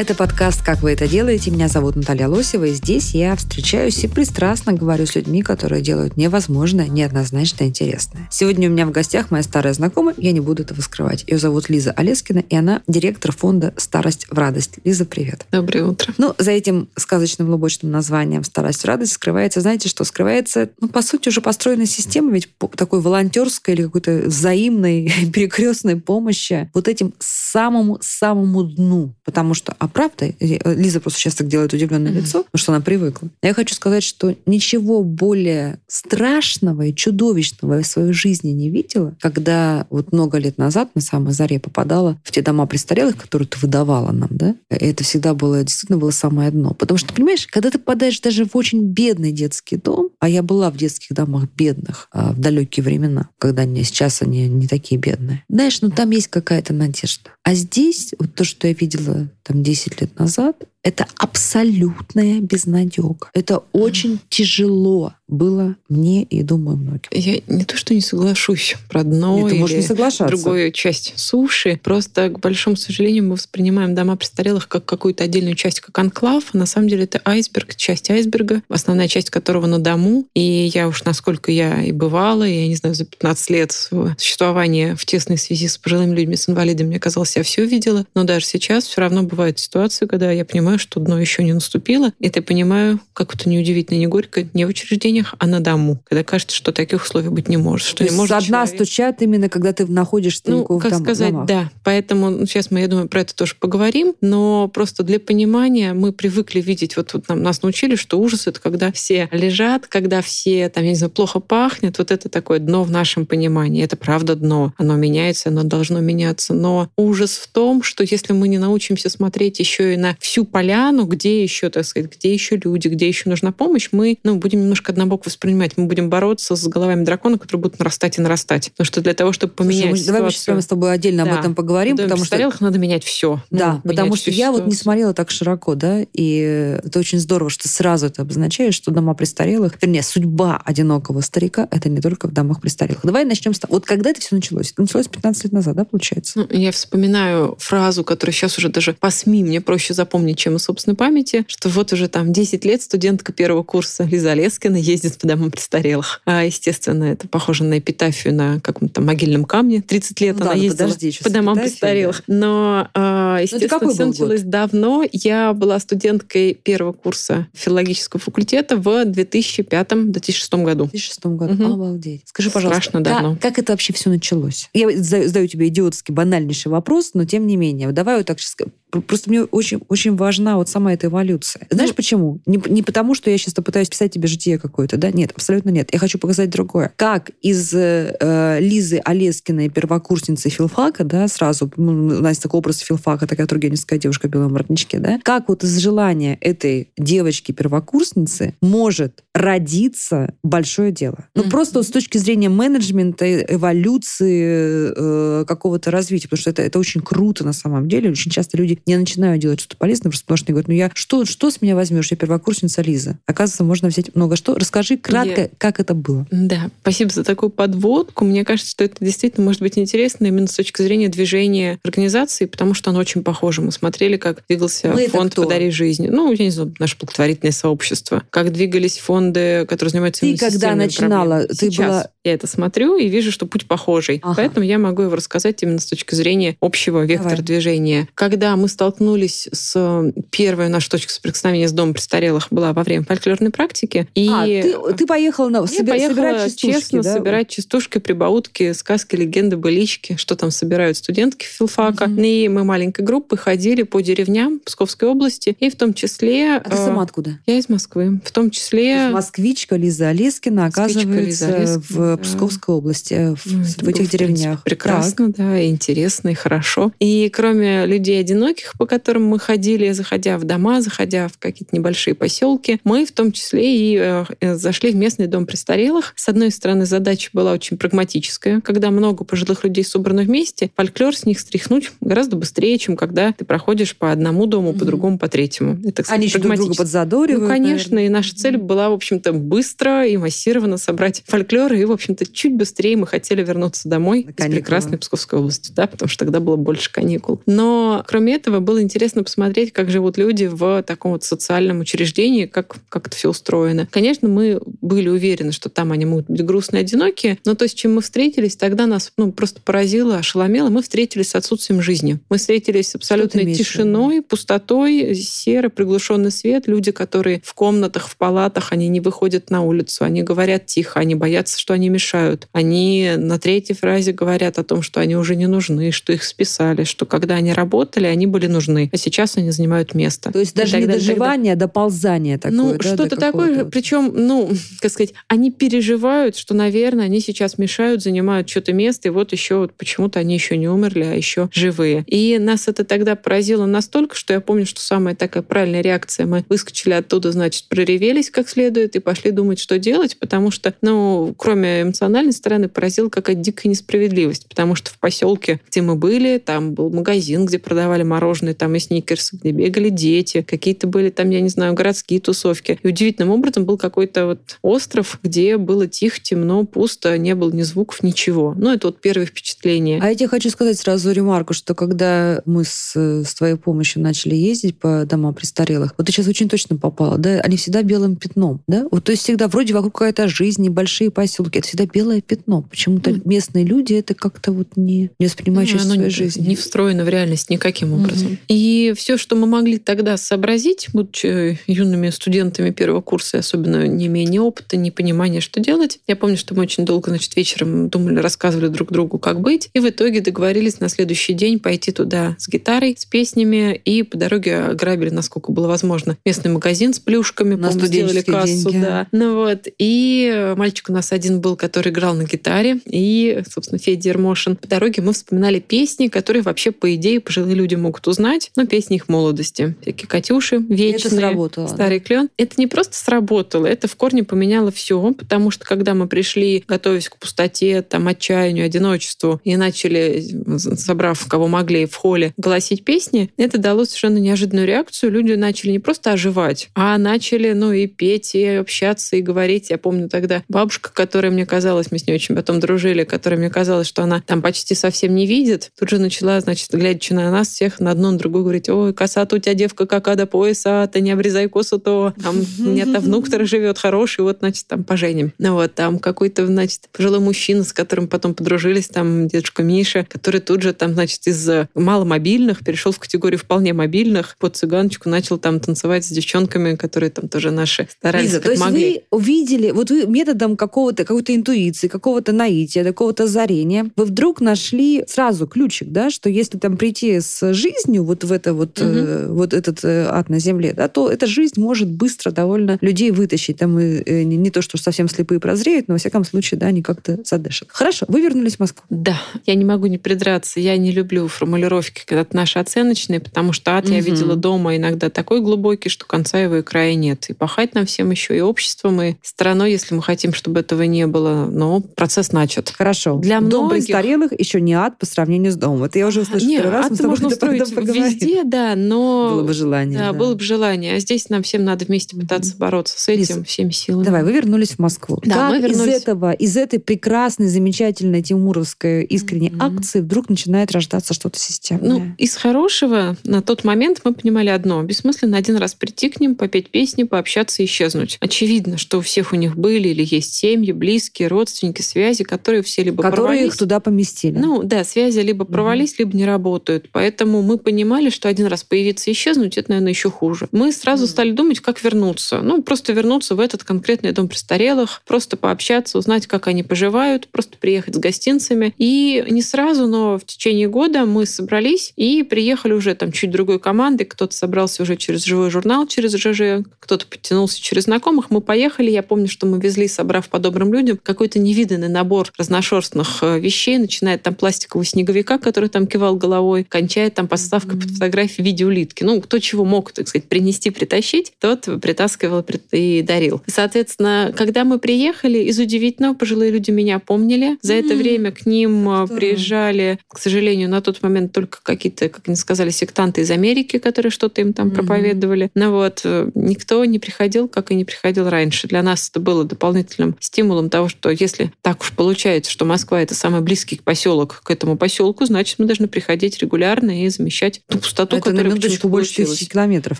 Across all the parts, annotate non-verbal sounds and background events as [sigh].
Это подкаст «Как вы это делаете?». Меня зовут Наталья Лосева, и здесь я встречаюсь и пристрастно говорю с людьми, которые делают невозможное, неоднозначно интересное. Сегодня у меня в гостях моя старая знакомая, я не буду этого скрывать. Ее зовут Лиза Олескина, и она директор фонда «Старость в радость». Лиза, привет. Доброе утро. Ну, за этим сказочным лубочным названием «Старость в радость» скрывается, знаете что? Скрывается, ну, по сути, уже построена система, ведь такой волонтерской или какой-то взаимной [laughs] перекрестной помощи вот этим самому-самому дну. Потому что, а правда, э, Лиза просто сейчас так делает удивленное лицо, потому что она привыкла. Я хочу сказать, что ничего более страшного и чудовищного я в своей жизни не видела, когда вот много лет назад на самой заре попадала в те дома престарелых, которые ты выдавала нам, да? Это всегда было, действительно было самое дно. Потому что, понимаешь, когда ты попадаешь даже в очень бедный детский дом, а я была в детских домах бедных а, в далекие времена, когда они сейчас они не такие бедные. Знаешь, ну там есть какая-то надежда. А здесь, вот то, что я видела там 10 лет назад, это абсолютная безнадега. Это очень тяжело было мне и, думаю, многим. Я не то, что не соглашусь про дно Нет, ты можешь не соглашаться. другую часть суши. Просто, к большому сожалению, мы воспринимаем дома престарелых как какую-то отдельную часть, как анклав. А на самом деле это айсберг, часть айсберга, основная часть которого на дому. И я уж, насколько я и бывала, я не знаю, за 15 лет своего существования в тесной связи с пожилыми людьми, с инвалидами, мне казалось, я все видела. Но даже сейчас все равно бывают ситуации, когда я понимаю, что дно еще не наступило. И ты понимаю, как это неудивительно, не горько, не в учреждениях, а на дому. Когда кажется, что таких условий быть не может. Что То не есть может со дна человек- стучат именно, когда ты находишь ну, как в дом- сказать, домах. да. Поэтому ну, сейчас мы, я думаю, про это тоже поговорим. Но просто для понимания мы привыкли видеть, вот, вот нам, нас научили, что ужас — это когда все лежат, когда все, там, я не знаю, плохо пахнет. Вот это такое дно в нашем понимании. Это правда дно. Оно меняется, оно должно меняться. Но ужас в том, что если мы не научимся смотреть еще и на всю поляну, где еще, так сказать, где еще люди, где еще нужна помощь, мы ну, будем немножко однобоко воспринимать. Мы будем бороться с головами дракона, которые будут нарастать и нарастать. Потому что для того, чтобы Слушай, поменять мы- давай мы сейчас ситуацию- с тобой отдельно Да. об этом поговорим, доме потому что надо менять все. Да, потому что я вот не смотрела так широко, да, и это очень здорово, что сразу это обозначает, что дома престарелых, вернее, судьба одинокого старика — это не только в домах престарелых. Давай начнем с того. Вот когда это все началось? Это началось 15 лет назад, да, получается? Ну, я вспоминаю фразу, которую сейчас уже даже по СМИ мне проще запомнить, чем из собственной памяти, что вот уже там 10 лет студентка первого курса Лиза Лескина ездит по домам престарелых. А, естественно, это похоже на эпитафию на каком-то могильном камне. 30 лет Ну она да, ну ездила подожди, по домам престарелых. Но, а, естественно, какой все началось давно. Я была студенткой первого курса филологического факультета в 2005-2006 году. В 2006 году. Мгм. Обалдеть. Скажи, пожалуйста, Страшно как, давно. как это вообще все началось? Я задаю, тебе идиотский, банальнейший вопрос, но тем не менее. Давай вот так сейчас... Просто мне очень, очень важна вот сама эта эволюция. Знаешь Ну, почему? Не, не потому, что я сейчас пытаюсь писать тебе житие какое-то, да? Нет, абсолютно нет. Я хочу показать другое. Как из э, э, Лизы Олескиной, первокурсницы филфака, да, сразу, ну, у нас такой образ филфака, такая тургеневская девушка в белом воротничке, да? Как вот из желания этой девочки-первокурсницы может родиться большое дело? Ну, Мгм. просто вот с точки зрения менеджмента, э- эволюции, э, какого-то развития, потому что это, это очень круто на самом деле. Очень часто люди не начинают делать что-то полезное, просто потому что они говорят, ну я что, что с меня возьмешь? Я первокурсница Лиза. Оказывается, можно взять много что. Расскажи кратко, Я- как это было. Да, спасибо за такую подводку. Мне кажется, что это действительно может быть интересно именно с точки зрения движения организации, потому что оно очень похоже. Мы смотрели, как двигался Мы это фонд? «Подари жизни». Ну, я не знаю, наше благотворительное сообщество. Как двигались фонды, которые занимаются Ты когда начинала, ты Сейчас была- я это смотрю и вижу, что путь похожий. Ага. Поэтому я могу его рассказать именно с точки зрения общего вектора Давай. движения. Когда мы столкнулись с первой наша точка соприкосновения с домом престарелых была во время фольклорной практики. И А, ты, ты поехала на, я собир- поехала собирать частушки, честно да? собирать частушки, прибаутки, сказки, легенды, былички, что там собирают студентки филфака. Мгм. И мы маленькой группой ходили по деревням Псковской области, и в том числе... А ты э, сама откуда? Я из Москвы. В том То числе... Москвичка Лиза Олескина оказывается Лиза Олескина, в да. Псковской области, э, в, Ну, в этих деревнях. Прекрасно, да, и интересно, и хорошо. И кроме людей одиноких, широких, по которым мы ходили, заходя в дома, заходя в какие-то небольшие поселки, мы в том числе и э, э, зашли в местный дом престарелых. С одной стороны, задача была очень прагматическая. Когда много пожилых людей собрано вместе, фольклор с них стряхнуть гораздо быстрее, чем когда ты проходишь по одному дому, по другому, по третьему. Это, кстати, Они еще друг друга подзадоривают. Ну, конечно. Наверное. И наша цель была, в общем-то, быстро и массированно собрать фольклор. И, в общем-то, чуть быстрее мы хотели вернуться домой из прекрасной Псковской области, да, потому что тогда было больше каникул. Но, кроме этого, было интересно посмотреть, как живут люди в таком вот социальном учреждении, как, как это все устроено. Конечно, мы были уверены, что там они могут быть грустные, одинокие, но то, с чем мы встретились, тогда нас ну, просто поразило, ошеломело. Мы встретились с отсутствием жизни. Мы встретились с абсолютной тишиной, пустотой, серый приглушенный свет. Люди, которые в комнатах, в палатах, они не выходят на улицу, они говорят тихо, они боятся, что они мешают. Они на третьей фразе говорят о том, что они уже не нужны, что их списали, что когда они работали, они были нужны, а сейчас они занимают место. То есть даже не доживание, а доползание такое. Ну, да, что-то такое. Причем, ну, [laughs] как сказать, они переживают, что, наверное, они сейчас мешают, занимают что-то место, и вот еще вот почему-то они еще не умерли, а еще живые. И нас это тогда поразило настолько, что я помню, что самая такая правильная реакция, мы выскочили оттуда, значит, проревелись как следует и пошли думать, что делать, потому что, ну, кроме эмоциональной стороны, поразила какая-то дикая несправедливость, потому что в поселке, где мы были, там был магазин, где продавали мороженое, там и сникерсы, где бегали дети, какие-то были там, я не знаю, городские тусовки. И удивительным образом был какой-то вот остров, где было тихо, темно, пусто, не было ни звуков, ничего. Ну, это вот первое впечатление. А я тебе хочу сказать сразу ремарку, что когда мы с, с твоей помощью начали ездить по домам престарелых, вот ты сейчас очень точно попала, да, они всегда белым пятном, да? Вот то есть всегда вроде вокруг какая-то жизнь, небольшие поселки, это всегда белое пятно. Почему-то mm. местные люди это как-то вот не, не воспринимают ну, часть своей не, жизни. Не встроено в реальность никаким образом. Mm-hmm. И все, что мы могли тогда сообразить, будучи юными студентами первого курса, особенно не имея ни опыта, ни понимания, что делать, я помню, что мы очень долго, значит, вечером думали, рассказывали друг другу, как быть, и в итоге договорились на следующий день пойти туда с гитарой, с песнями, и по дороге ограбили, насколько было возможно, местный магазин с плюшками, на сделали кассу, деньги. да. Ну вот, и мальчик у нас один был, который играл на гитаре, и, собственно, Федя Ермошин. По дороге мы вспоминали песни, которые вообще, по идее, пожилые люди могут узнать, но песни их молодости. Всякие «Катюши», «Вечные», это сработало, «Старый да? клен». Это не просто сработало, это в корне поменяло все, потому что когда мы пришли, готовясь к пустоте, там, отчаянию, одиночеству, и начали, собрав кого могли в холле, голосить песни, это дало совершенно неожиданную реакцию. Люди начали не просто оживать, а начали, ну, и петь, и общаться, и говорить. Я помню тогда бабушка, которая мне казалась, мы с ней очень потом дружили, которая мне казалось, что она там почти совсем не видит, тут же начала, значит, глядя на нас всех, на одну, на другую, говорить, ой, коса-то у тебя девка какая до пояса, ты не обрезай косу, то там [laughs] нет, внук живет хороший, вот, значит, там поженим. Ну вот, там какой-то, значит, пожилой мужчина, с которым потом подружились, там дедушка Миша, который тут же там, значит, из маломобильных перешел в категорию вполне мобильных, под цыганочку начал там танцевать с девчонками, которые там тоже наши старались Лиза, то есть могли. вы увидели, вот вы методом какого-то, какой-то интуиции, какого-то наития, какого-то зарения, вы вдруг нашли сразу ключик, да, что если там прийти с жизнью вот в это вот, угу. э, вот этот э, ад на земле, да, то эта жизнь может быстро довольно людей вытащить. Там и, э, не, не то, что совсем слепые прозреют, но во всяком случае, да, они как-то задышат. Хорошо, вы вернулись в Москву. Да, я не могу не придраться. Я не люблю формулировки, когда наши оценочные, потому что ад угу. я видела дома иногда такой глубокий, что конца его и края нет. И пахать нам всем еще и обществом, и страной, если мы хотим, чтобы этого не было. Но процесс начат. Хорошо. Для Дом многих... престарелых еще не ад по сравнению с домом. Это я уже услышала Нет, раз. Ад можно [laughs] устроить везде, да, но... Было бы желание. Да, да, было бы желание. А здесь нам всем надо вместе пытаться бороться с этим Лиза, всеми силами. Давай, вы вернулись в Москву. Да, как мы вернулись. из этого, из этой прекрасной, замечательной тимуровской искренней mm-hmm. акции вдруг начинает рождаться что-то системное? Ну, из хорошего на тот момент мы понимали одно. Бессмысленно один раз прийти к ним, попеть песни, пообщаться и исчезнуть. Очевидно, что у всех у них были или есть семьи, близкие, родственники, связи, которые все либо которые провалились. их туда поместили. Ну, да, связи либо провались, mm-hmm. либо не работают. Поэтому мы понимали, что один раз появиться и исчезнуть, это, наверное, еще хуже. Мы сразу mm-hmm. стали думать, как вернуться. Ну, просто вернуться в этот конкретный дом престарелых, просто пообщаться, узнать, как они поживают, просто приехать с гостинцами. И не сразу, но в течение года мы собрались и приехали уже там чуть другой командой. Кто-то собрался уже через живой журнал, через ЖЖ, кто-то подтянулся через знакомых. Мы поехали. Я помню, что мы везли, собрав по добрым людям, какой-то невиданный набор разношерстных э, вещей, начиная там пластикового снеговика, который там кивал головой, кончая там доставкой под фотографии в виде улитки. Ну, кто чего мог, так сказать, принести, притащить, тот притаскивал и дарил. Соответственно, когда мы приехали, из удивительного пожилые люди меня помнили. За это время к ним а, Здорово. приезжали, к сожалению, на тот момент только какие-то, как они сказали, сектанты из Америки, которые что-то им там проповедовали. Но вот э, никто не приходил, как и не приходил раньше. Для нас это было дополнительным стимулом того, что если так уж получается, что Москва это самый близкий поселок к этому поселку, значит, мы должны приходить регулярно и замещать ту пустоту, это которая на минуточку больше тысячи километров.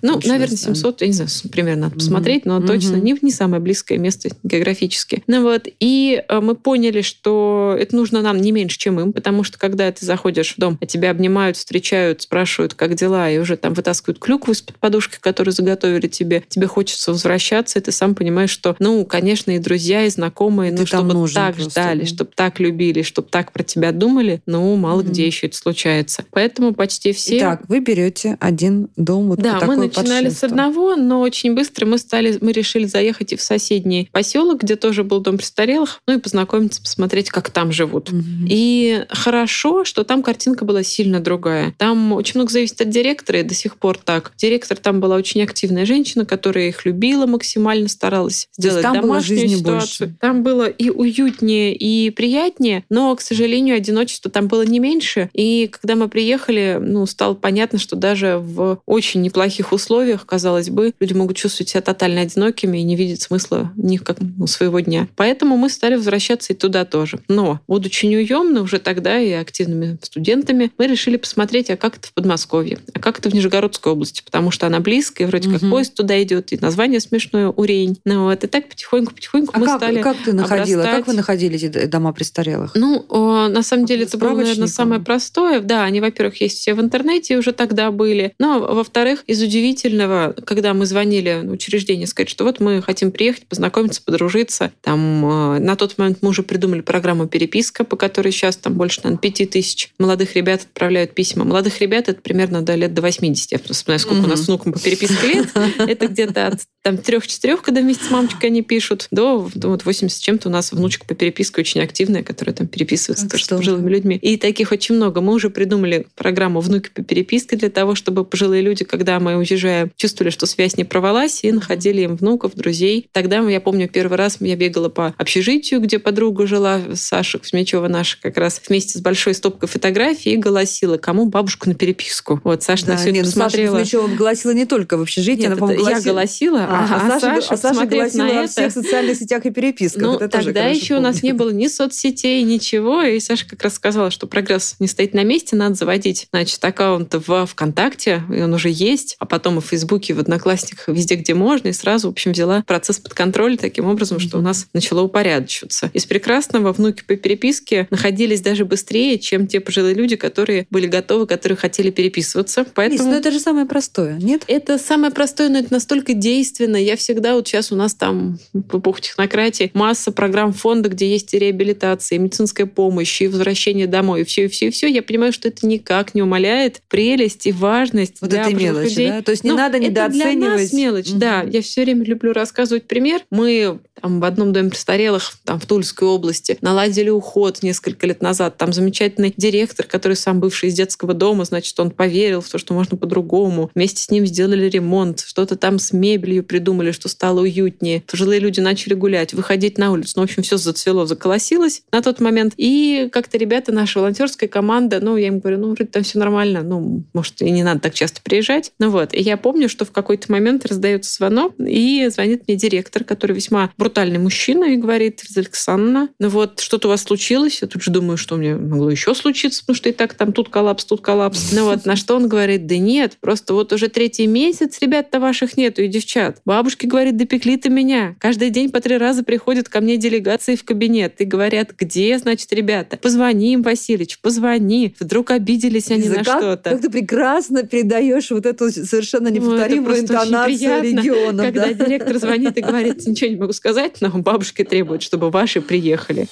Ну, наверное, 700, я не знаю, примерно надо посмотреть, но точно не, не самое близкое место географически. Ну вот, и э, мы поняли, что это нужно нам не меньше, чем им, потому что когда ты заходишь в дом, а тебя обнимают, встречают, спрашивают, как дела, и уже там вытаскивают клюкву из-под подушки, которую заготовили тебе, тебе хочется возвращаться, и ты сам понимаешь, что, ну, конечно, и друзья, и знакомые, ну, чтобы так просто, ждали, да. чтобы так любили, чтобы так про тебя думали, ну, мало mm-hmm. где еще это случается. Поэтому почти все... Итак, вы берете один дом вот Да, мы начинали с одного, но очень быстро мы стали, мы решили заехать и в соседний поселок, где тоже был дом престарелых, ну и познакомиться, посмотреть, как там живут. Mm-hmm. И хорошо, что там картинка была сильно другая. Там очень много зависит от директора, и до сих пор так. Директор там была очень активная женщина, которая их любила максимально, старалась сделать там домашнюю ситуацию. Больше. Там было и уютнее, и приятнее, но, к сожалению, одиночество там было не меньше. И когда мы приехали, ну, стало понятно, что даже в очень неплохих условиях, казалось бы, люди могут чувствовать себя тотально одинокими и не видеть смысла в них как ну, своего дня. Поэтому мы стали возвращаться и туда тоже. Но, будучи неуемны уже тогда и активными студентами, мы решили посмотреть, а как это в Подмосковье, а как это в Нижегородской области, потому что она близкая, вроде угу. как поезд туда идет, и название смешное Урень. Ну вот, и так потихоньку-потихоньку а мы как, стали как ты находила? Обрастать. Как вы находили эти дома престарелых? Ну, на самом деле это было, наверное, самое простое. Да, они, во-первых, есть все в интернете уже тогда были. Но, во-вторых, из удивительного, когда мы звонили в учреждение, сказать, что вот мы хотим приехать, познакомиться, подружиться. Там на тот момент мы уже придумали программу переписка, по которой сейчас там больше, наверное, пяти тысяч молодых ребят отправляют письма. Молодых ребят это примерно до лет до 80. Я вспоминаю, сколько у нас внукам по переписке лет. [laughs] Это где-то от там трех-четырех, когда вместе с мамочкой они пишут, до, до вот 80 с чем-то у нас внучка по переписке очень активная, которая там переписывается тоже с пожилыми людьми. И таких очень много. Мы уже придумали программу «Внуки по переписке» для того, чтобы пожилые люди, когда мы уезжаем, чувствовали, что связь не провалась, и находили им внуков, друзей. Тогда, я помню, первый раз я бегала по общежитию, где подруга жила, Саша Кузьмичева наша, как раз вместе с большой стопкой фотографий и голосила, кому бабушку на переписку. Вот Саша да, на все нет, это посмотрела. Саша Кузьмичева голосила не только в общежитии, нет, она, голосила... я голосила, а, а, а Саша, а Саша голосила на во всех социальных сетях и переписках. Ну, тогда еще помню. у нас не было ни соцсетей, ничего, и Саша как раз сказала, что прогресс не стоит на месте, надо заводить, значит, аккаунт в ВКонтакте, и он уже есть, а потом и в Фейсбуке, в Одноклассниках, везде, где можно, и сразу, в общем, взяла процесс под контроль таким образом, что у нас начало упорядочиваться. Из прекрасного внуки по переписке находились даже быстрее, чем те пожилые люди, которые были готовы, которые хотели переписываться. Поэтому... Лиз, но это же самое простое, нет? Это самое простое, но это настолько действенно. Я всегда, вот сейчас у нас там в эпоху технократии масса программ фонда, где есть и реабилитация, и медицинская помощь, и возвращение домой, и все, и все, и все. Я понимаю, что это никак не умаляет прелесть и важность вот для этой мелочи, людей. да? То есть не Но надо недооценивать. Это для нас мелочь, угу. да. Я все время люблю рассказывать пример. Мы там, в одном доме престарелых там, в Тульской области наладили уход несколько лет назад. Там замечательный директор, который сам бывший из детского дома, значит, он поверил в то, что можно по-другому. Вместе с ним сделали ремонт, что-то там с мебелью придумали, что стало уютнее. Пожилые люди начали гулять, выходить на улицу. Ну, в общем, все зацвело, заколосилось на тот момент. И как-то ребята, наша волонтерская команда, ну, я им говорю, ну, вроде там все нормально, ну, может, и не надо так часто приезжать. Ну вот. И я помню, что в какой-то момент раздается звонок, и звонит мне директор, который весьма брутальный мужчина, и говорит, Александровна, ну вот, что-то у вас случилось? Я тут же думаю, что у меня могло еще случиться, потому что и так там тут коллапс, тут коллапс. Ну вот, на что он говорит, да нет, просто вот уже третий месяц ребят-то ваших нету и девчат. Бабушки, говорит, допекли-то меня. Каждый день по три раза приходят ко мне делегации в кабинет и говорят, где, значит, ребята? Позвони им, Васильевич, позвони. Вдруг обиделись они на что-то. Как ты прекрасно передаешь вот эту совершенно неповторимую ну, интонацию региона. Когда да? директор звонит и говорит, ничего не могу сказать, но бабушки требуют, чтобы ваши приехали.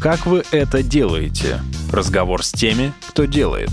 Как вы это делаете? Разговор с теми, кто делает.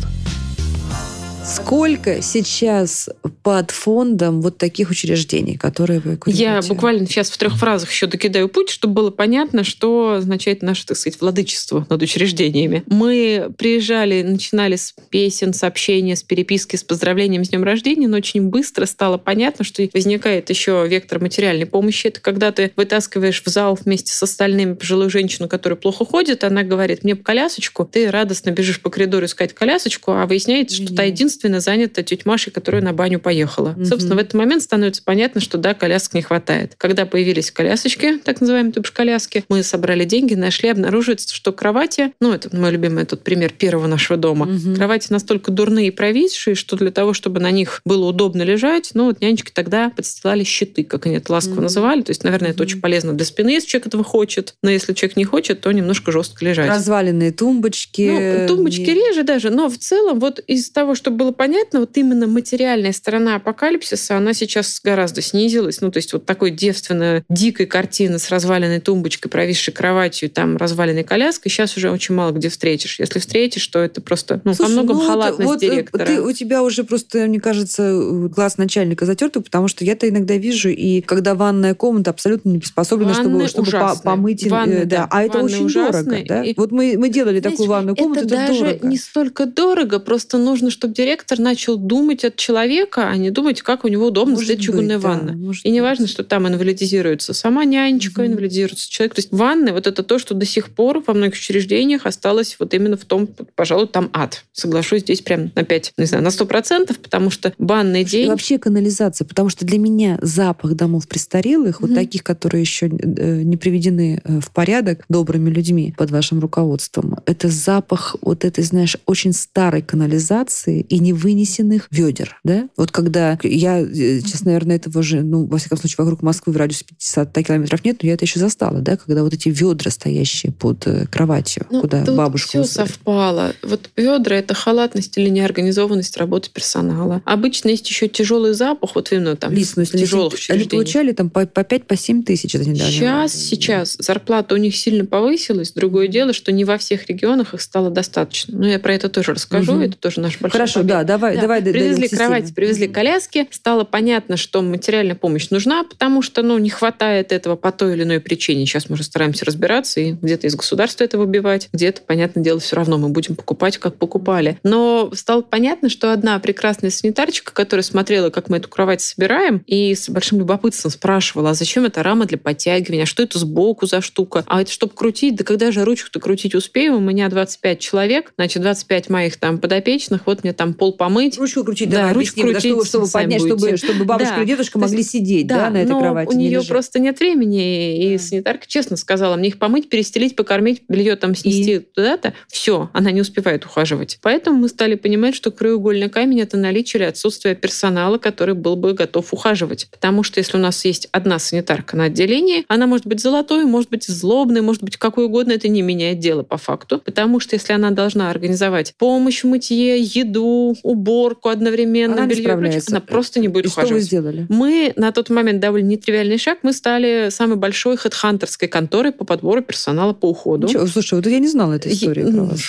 Сколько сейчас под фондом вот таких учреждений, которые вы курируете? Я буквально сейчас в трех фразах еще докидаю путь, чтобы было понятно, что означает наше, так сказать, владычество над учреждениями. Мы приезжали, начинали с песен, сообщения, с переписки, с поздравлением с днем рождения, но очень быстро стало понятно, что возникает еще вектор материальной помощи. Это когда ты вытаскиваешь в зал вместе с остальными пожилую женщину, которая плохо ходит, она говорит, мне колясочку, ты радостно бежишь по коридору искать колясочку, а выясняется, что та единственная занята тетя Маша, которая на баню поехала. Угу. Собственно, в этот момент становится понятно, что да, колясок не хватает. Когда появились колясочки, так называемые коляски, мы собрали деньги, нашли, обнаруживается, что кровати, ну, это мой любимый тот пример первого нашего дома, угу. кровати настолько дурные и провисшие, что для того, чтобы на них было удобно лежать, ну, вот нянечки тогда подстилали щиты, как они это ласково угу. называли. То есть, наверное, угу. это очень полезно для спины, если человек этого хочет. Но если человек не хочет, то немножко жестко лежать. Разваленные тумбочки. Ну, тумбочки не... реже даже, но в целом вот из того, что было понятно, вот именно материальная сторона апокалипсиса, она сейчас гораздо снизилась. Ну, то есть вот такой девственно дикой картины с разваленной тумбочкой, провисшей кроватью, там разваленной коляской, сейчас уже очень мало где встретишь. Если встретишь, то это просто ну, Слушай, по многом ну, халатность вот, директора. Ты, у тебя уже просто, мне кажется, глаз начальника затертый, потому что я-то иногда вижу, и когда ванная комната абсолютно не приспособлена, чтобы, чтобы помыть. Ванны, э, да. А это очень ужасные. дорого. Да? И... Вот мы, мы делали Знаешь, такую ванную комнату, это, это даже дорого. не столько дорого, просто нужно, чтобы директор начал думать от человека, а не думать, как у него удобно может сделать чугунная да, ванна. И не важно, что там инвалидизируется сама нянечка, угу. инвалидизируется человек. То есть ванны, вот это то, что до сих пор во многих учреждениях осталось вот именно в том, пожалуй, там ад. Соглашусь здесь прям на 5, не знаю, на 100%, потому что банный день... И вообще канализация, потому что для меня запах домов престарелых, угу. вот таких, которые еще э, не приведены э, в порядок добрыми людьми под вашим руководством, это запах вот этой, знаешь, очень старой канализации и невынесенных ведер, да? Вот когда я, э, честно, наверное, этого же, ну, во всяком случае, вокруг Москвы в радиусе 50 километров нет, но я это еще застала, да, когда вот эти ведра, стоящие под кроватью, ну, куда бабушка все усадит. совпало. Вот ведра — это халатность или неорганизованность работы персонала. Обычно есть еще тяжелый запах, вот именно там Лиз, ну, тяжелых Они получали там по, по 5-7 по тысяч. Это сейчас, сейчас зарплата у них сильно повысилась. Другое дело, что не во всех регионах их стало достаточно. Но я про это тоже расскажу. Угу. Это тоже наш большой Хорошо. Да, давай, да. давай. Привезли кровати, привезли коляски. Стало понятно, что материальная помощь нужна, потому что ну, не хватает этого по той или иной причине. Сейчас мы уже стараемся разбираться и где-то из государства это выбивать, где-то, понятное дело, все равно мы будем покупать, как покупали. Но стало понятно, что одна прекрасная санитарчика, которая смотрела, как мы эту кровать собираем, и с большим любопытством спрашивала, а зачем эта рама для подтягивания, а что это сбоку за штука, а это чтобы крутить, да когда же ручку-то крутить успеем, у меня 25 человек, значит, 25 моих там подопечных, вот мне там пол помыть. Ручку крутить, да, ручку крутить, чтобы, чтобы поднять, чтобы, чтобы бабушка да. и дедушка могли есть, сидеть, да, да, на этой но кровати. у нее просто нет времени, и да. санитарка честно сказала, мне их помыть, перестелить, покормить, белье там снести и... туда-то, все, она не успевает ухаживать. Поэтому мы стали понимать, что краеугольный камень — это наличие или отсутствие персонала, который был бы готов ухаживать. Потому что если у нас есть одна санитарка на отделении, она может быть золотой, может быть злобной, может быть какой угодно, это не меняет дело по факту. Потому что если она должна организовать помощь в мытье, еду, уборку одновременно, она белье не она просто не будет и ухаживать. Что вы сделали? Мы на тот момент довольно нетривиальный шаг, мы стали самой большой хедхантерской конторой по подбору персонала по уходу. Ничего, слушай, вот я не знала этой истории про вас.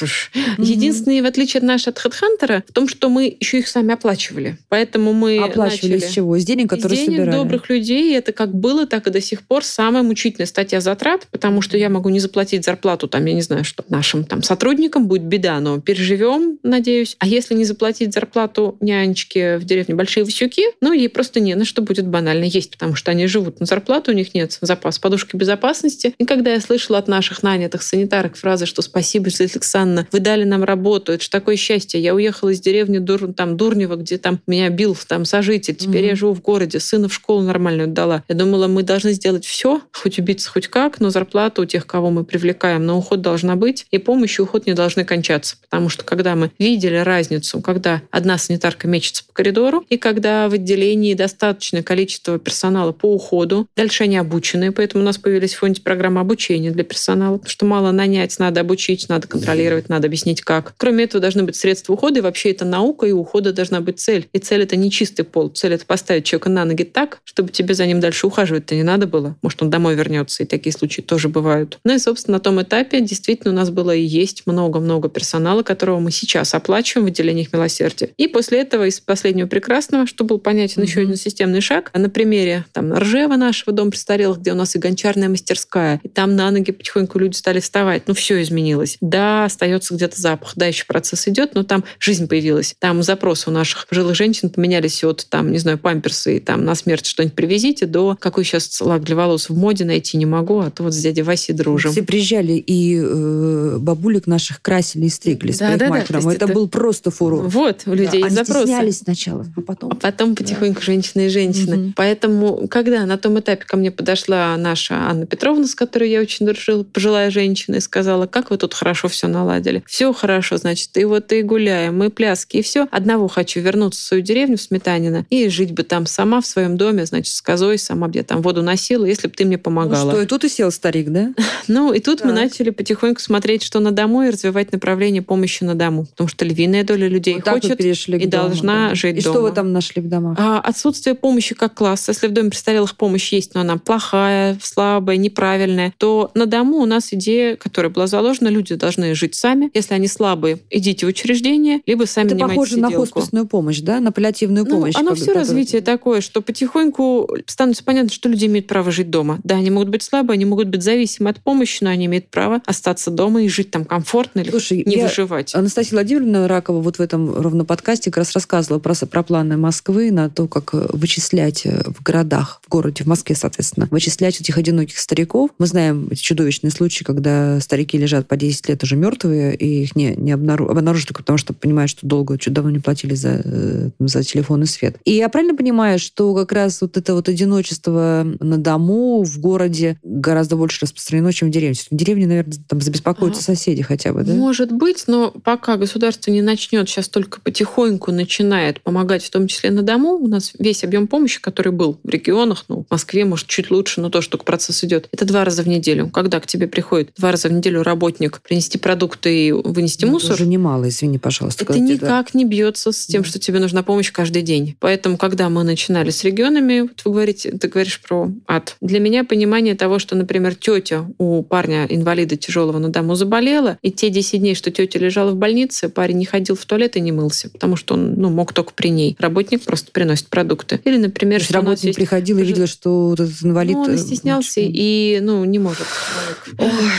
Единственное, в отличие от нашего от HeadHunter, в том, что мы еще их сами оплачивали. Поэтому мы Оплачивали начали... из чего? Из денег, которые из денег собирали? добрых людей. Это как было, так и до сих пор самая мучительная статья затрат, потому что я могу не заплатить зарплату, там, я не знаю, что нашим там сотрудникам будет беда, но переживем, надеюсь. А если не заплатить зарплату нянечке в деревне Большие Васюки, ну, ей просто не на что будет банально есть, потому что они живут на зарплату, у них нет запас подушки безопасности. И когда я слышала от наших нанятых санитарок фразы, что спасибо, Светлана Александровна, вы дали нам работу, это же такое счастье. Я уехала из деревни Дур, там, Дурнева, где там меня бил там сожитель, теперь mm-hmm. я живу в городе, сына в школу нормальную дала. Я думала, мы должны сделать все, хоть убиться, хоть как, но зарплата у тех, кого мы привлекаем на уход должна быть, и помощь и уход не должны кончаться. Потому что когда мы видели разницу, когда одна санитарка мечется по коридору, и когда в отделении достаточное количество персонала по уходу, дальше они обученные, поэтому у нас появились в фонде программы обучения для персонала, потому что мало нанять, надо обучить, надо контролировать, надо объяснить как. Кроме этого, должны быть средства ухода, и вообще это наука, и ухода должна быть цель. И цель — это не чистый пол. Цель — это поставить человека на ноги так, чтобы тебе за ним дальше ухаживать-то не надо было. Может, он домой вернется, и такие случаи тоже бывают. Ну и, собственно, на том этапе действительно у нас было и есть много-много персонала, которого мы сейчас оплачиваем в отделениях милосердия. И после этого из последнего прекрасного, что был понятен еще один системный шаг, на примере там Ржева нашего дома престарелых, где у нас и гончарная мастерская, и там на ноги потихоньку люди стали вставать. Ну, все изменилось. Да, остается где-то запах, да, еще процесс идет, но там жизнь появилась. Там запросы у наших пожилых женщин поменялись от, там, не знаю, памперсы и там на смерть что-нибудь привезите, до какой сейчас лак для волос в моде найти не могу, а то вот с дядей Васей дружим. Все приезжали, и э, бабулек наших красили и стригли с Да, да, это, это- был просто фурор. Вот, у людей Да, есть Они запросы. стеснялись сначала, а потом... А потом потихоньку женщины и женщины. Мгм. Поэтому, когда на том этапе ко мне подошла наша Анна Петровна, с которой я очень дружила, пожилая женщина, и сказала, как вы тут хорошо все наладили. Все хорошо, значит, и вот и гуляем, и пляски, и все. Одного хочу вернуться в свою деревню в Сметанино и жить бы там сама в своем доме, значит, с козой, сама я там воду носила, если бы ты мне Ну помогала. что, и тут и сел старик, да? [laughs] Ну, и тут мы начали потихоньку смотреть, что на дому, и развивать направление помощи на дому. Потому что львиная доля людей так хочет перешли и дому, должна да. жить И что дома. вы там нашли в домах? А, Отсутствие помощи как класса. Если в доме престарелых помощь есть, но она плохая, слабая, неправильная, то на дому у нас идея, которая была заложена, люди должны жить сами. Если они слабые, идите в учреждение, либо сами Это похоже на сиделку. хосписную помощь, да? На паллиативную Ну, помощь. оно как- все которая- развитие такое, что потихоньку становится понятно, что люди имеют право жить дома. Да, они могут быть слабые, они могут быть зависимы от помощи, но они имеют право остаться дома и жить там комфортно или Слушай, не я- выживать. Анастасия Владимировна Ракова вот в этом ровно подкасте как раз рассказывала про, про планы Москвы на то, как э, вычислять э, в городах, в городе, в Москве, соответственно, вычислять этих одиноких стариков. Мы знаем эти чудовищные случаи, когда старики лежат по 10 лет уже мертвые, и их не, не обнару- обнаружили только потому, что понимают, что долго, чуть давно не платили за, э, за телефон и свет. И я правильно понимаю, что как раз вот это вот одиночество на дому в городе гораздо больше распространено, чем в деревне? В деревне, наверное, там забеспокоятся А, соседи хотя бы, да? Может быть, но пока государство не начнет, сейчас только потихоньку начинает помогать, в том числе на дому, у нас весь объем помощи, который был в регионах, ну, в Москве, может, чуть лучше, но тоже только процесс идет. Это два раза в неделю. Когда к тебе приходит два раза в неделю работник принести продукты и вынести Ну, мусор, Это уже немало, извини, пожалуйста. это никак не бьется с тем, Да. что тебе нужна помощь каждый день. Поэтому, когда мы начинали с регионами, вот вы говорите, ты говоришь про ад. Для меня понимание того, что, например, тетя у парня инвалида тяжелого на дому заболела, и те 10 дней, что тетя лежала в больнице, парень не ходил в туалет и не мылся, потому что он ну, мог только при ней. Работник просто приносит продукты. Или, То например, есть нас работник есть приходил и видел, что вот этот инвалид... ну, он э, стеснялся очень- и, ну, не может.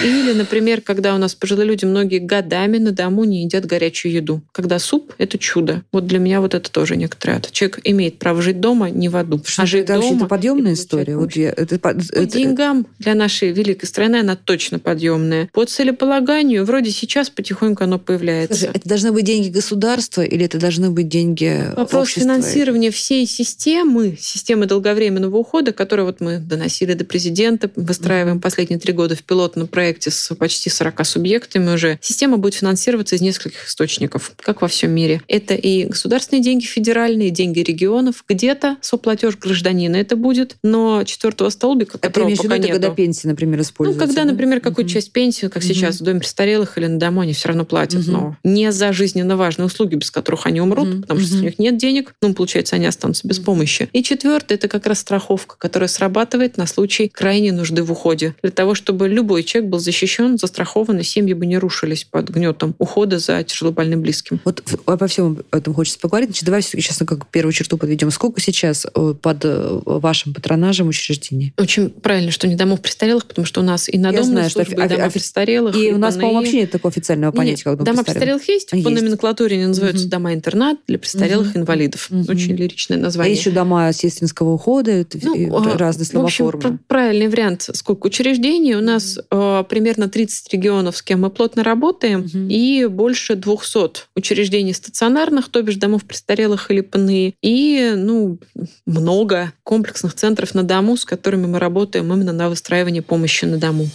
Или, например, когда у нас пожилые люди многие годами на дому не едят горячую еду. Когда суп — это чудо. Вот для меня вот это тоже некоторый ад. Человек имеет право жить дома, не в аду. Что а жить это вообще дома это подъемная история. Вот я, это, по- деньгам для нашей великой страны она точно подъемная. По целеполаганию вроде сейчас потихоньку оно появляется. Скажи, это должны быть деньги государства или это должны быть деньги Вопрос общества? финансирования всей системы, системы долговременного ухода, которую вот мы доносили до президента, выстраиваем последние три года в пилотном проекте с почти 40 субъектами уже. Система будет финансироваться из нескольких источников, как во всем мире. Это и государственные деньги федеральные, деньги регионов, где-то соплатеж гражданина это будет, но четвертого столбика, А ты которого в виду, пока это когда нету. пенсии, например, Ну, используются? когда, да? например, какую Мгм. часть пенсии, как Мгм. сейчас в доме престарелых или на дому, они все равно платят, Мгм. но не за жизненно важные услуги, без которых они умрут, Мгм. потому что Мгм. у них нет денег, ну, получается, они останутся без помощи. И четвертое, это как раз страховка, которая срабатывает на случай крайней нужды в уходе. Для того, чтобы любой человек был защищен, застрахован, и семьи бы не рушились под гнетом ухода за тяжелобольным близким. Вот обо всем этом хочется поговорить. Значит, давай сейчас как первую черту подведем. Сколько сейчас э, под э, вашим патронажем учреждений? Очень правильно, что не домов престарелых, потому что у нас и на домные знаю, что службы, офи- и дома офи- престарелых, И у нас, по-моему, вообще нет такого официального понятия, Нет, как дом дома престарелых. престарелых есть, по Есть. номенклатуре они называются Мгм. дома-интернат для престарелых Мгм. инвалидов. Мгм. Очень лиричное А название. есть еще дома сестринского ухода, это Ну, и а, разные слова В общем, формы. пр- правильный вариант, сколько учреждений. У нас э, примерно 30 регионов, с кем мы плотно работаем, Мгм. и больше 200 учреждений стационарных, то бишь домов престарелых или ПНИ, и ну, много комплексных центров на дому, с которыми мы работаем именно на выстраивание помощи на дому.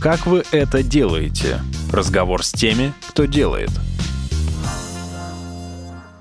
Как вы это делаете? Разговор с теми, кто делает.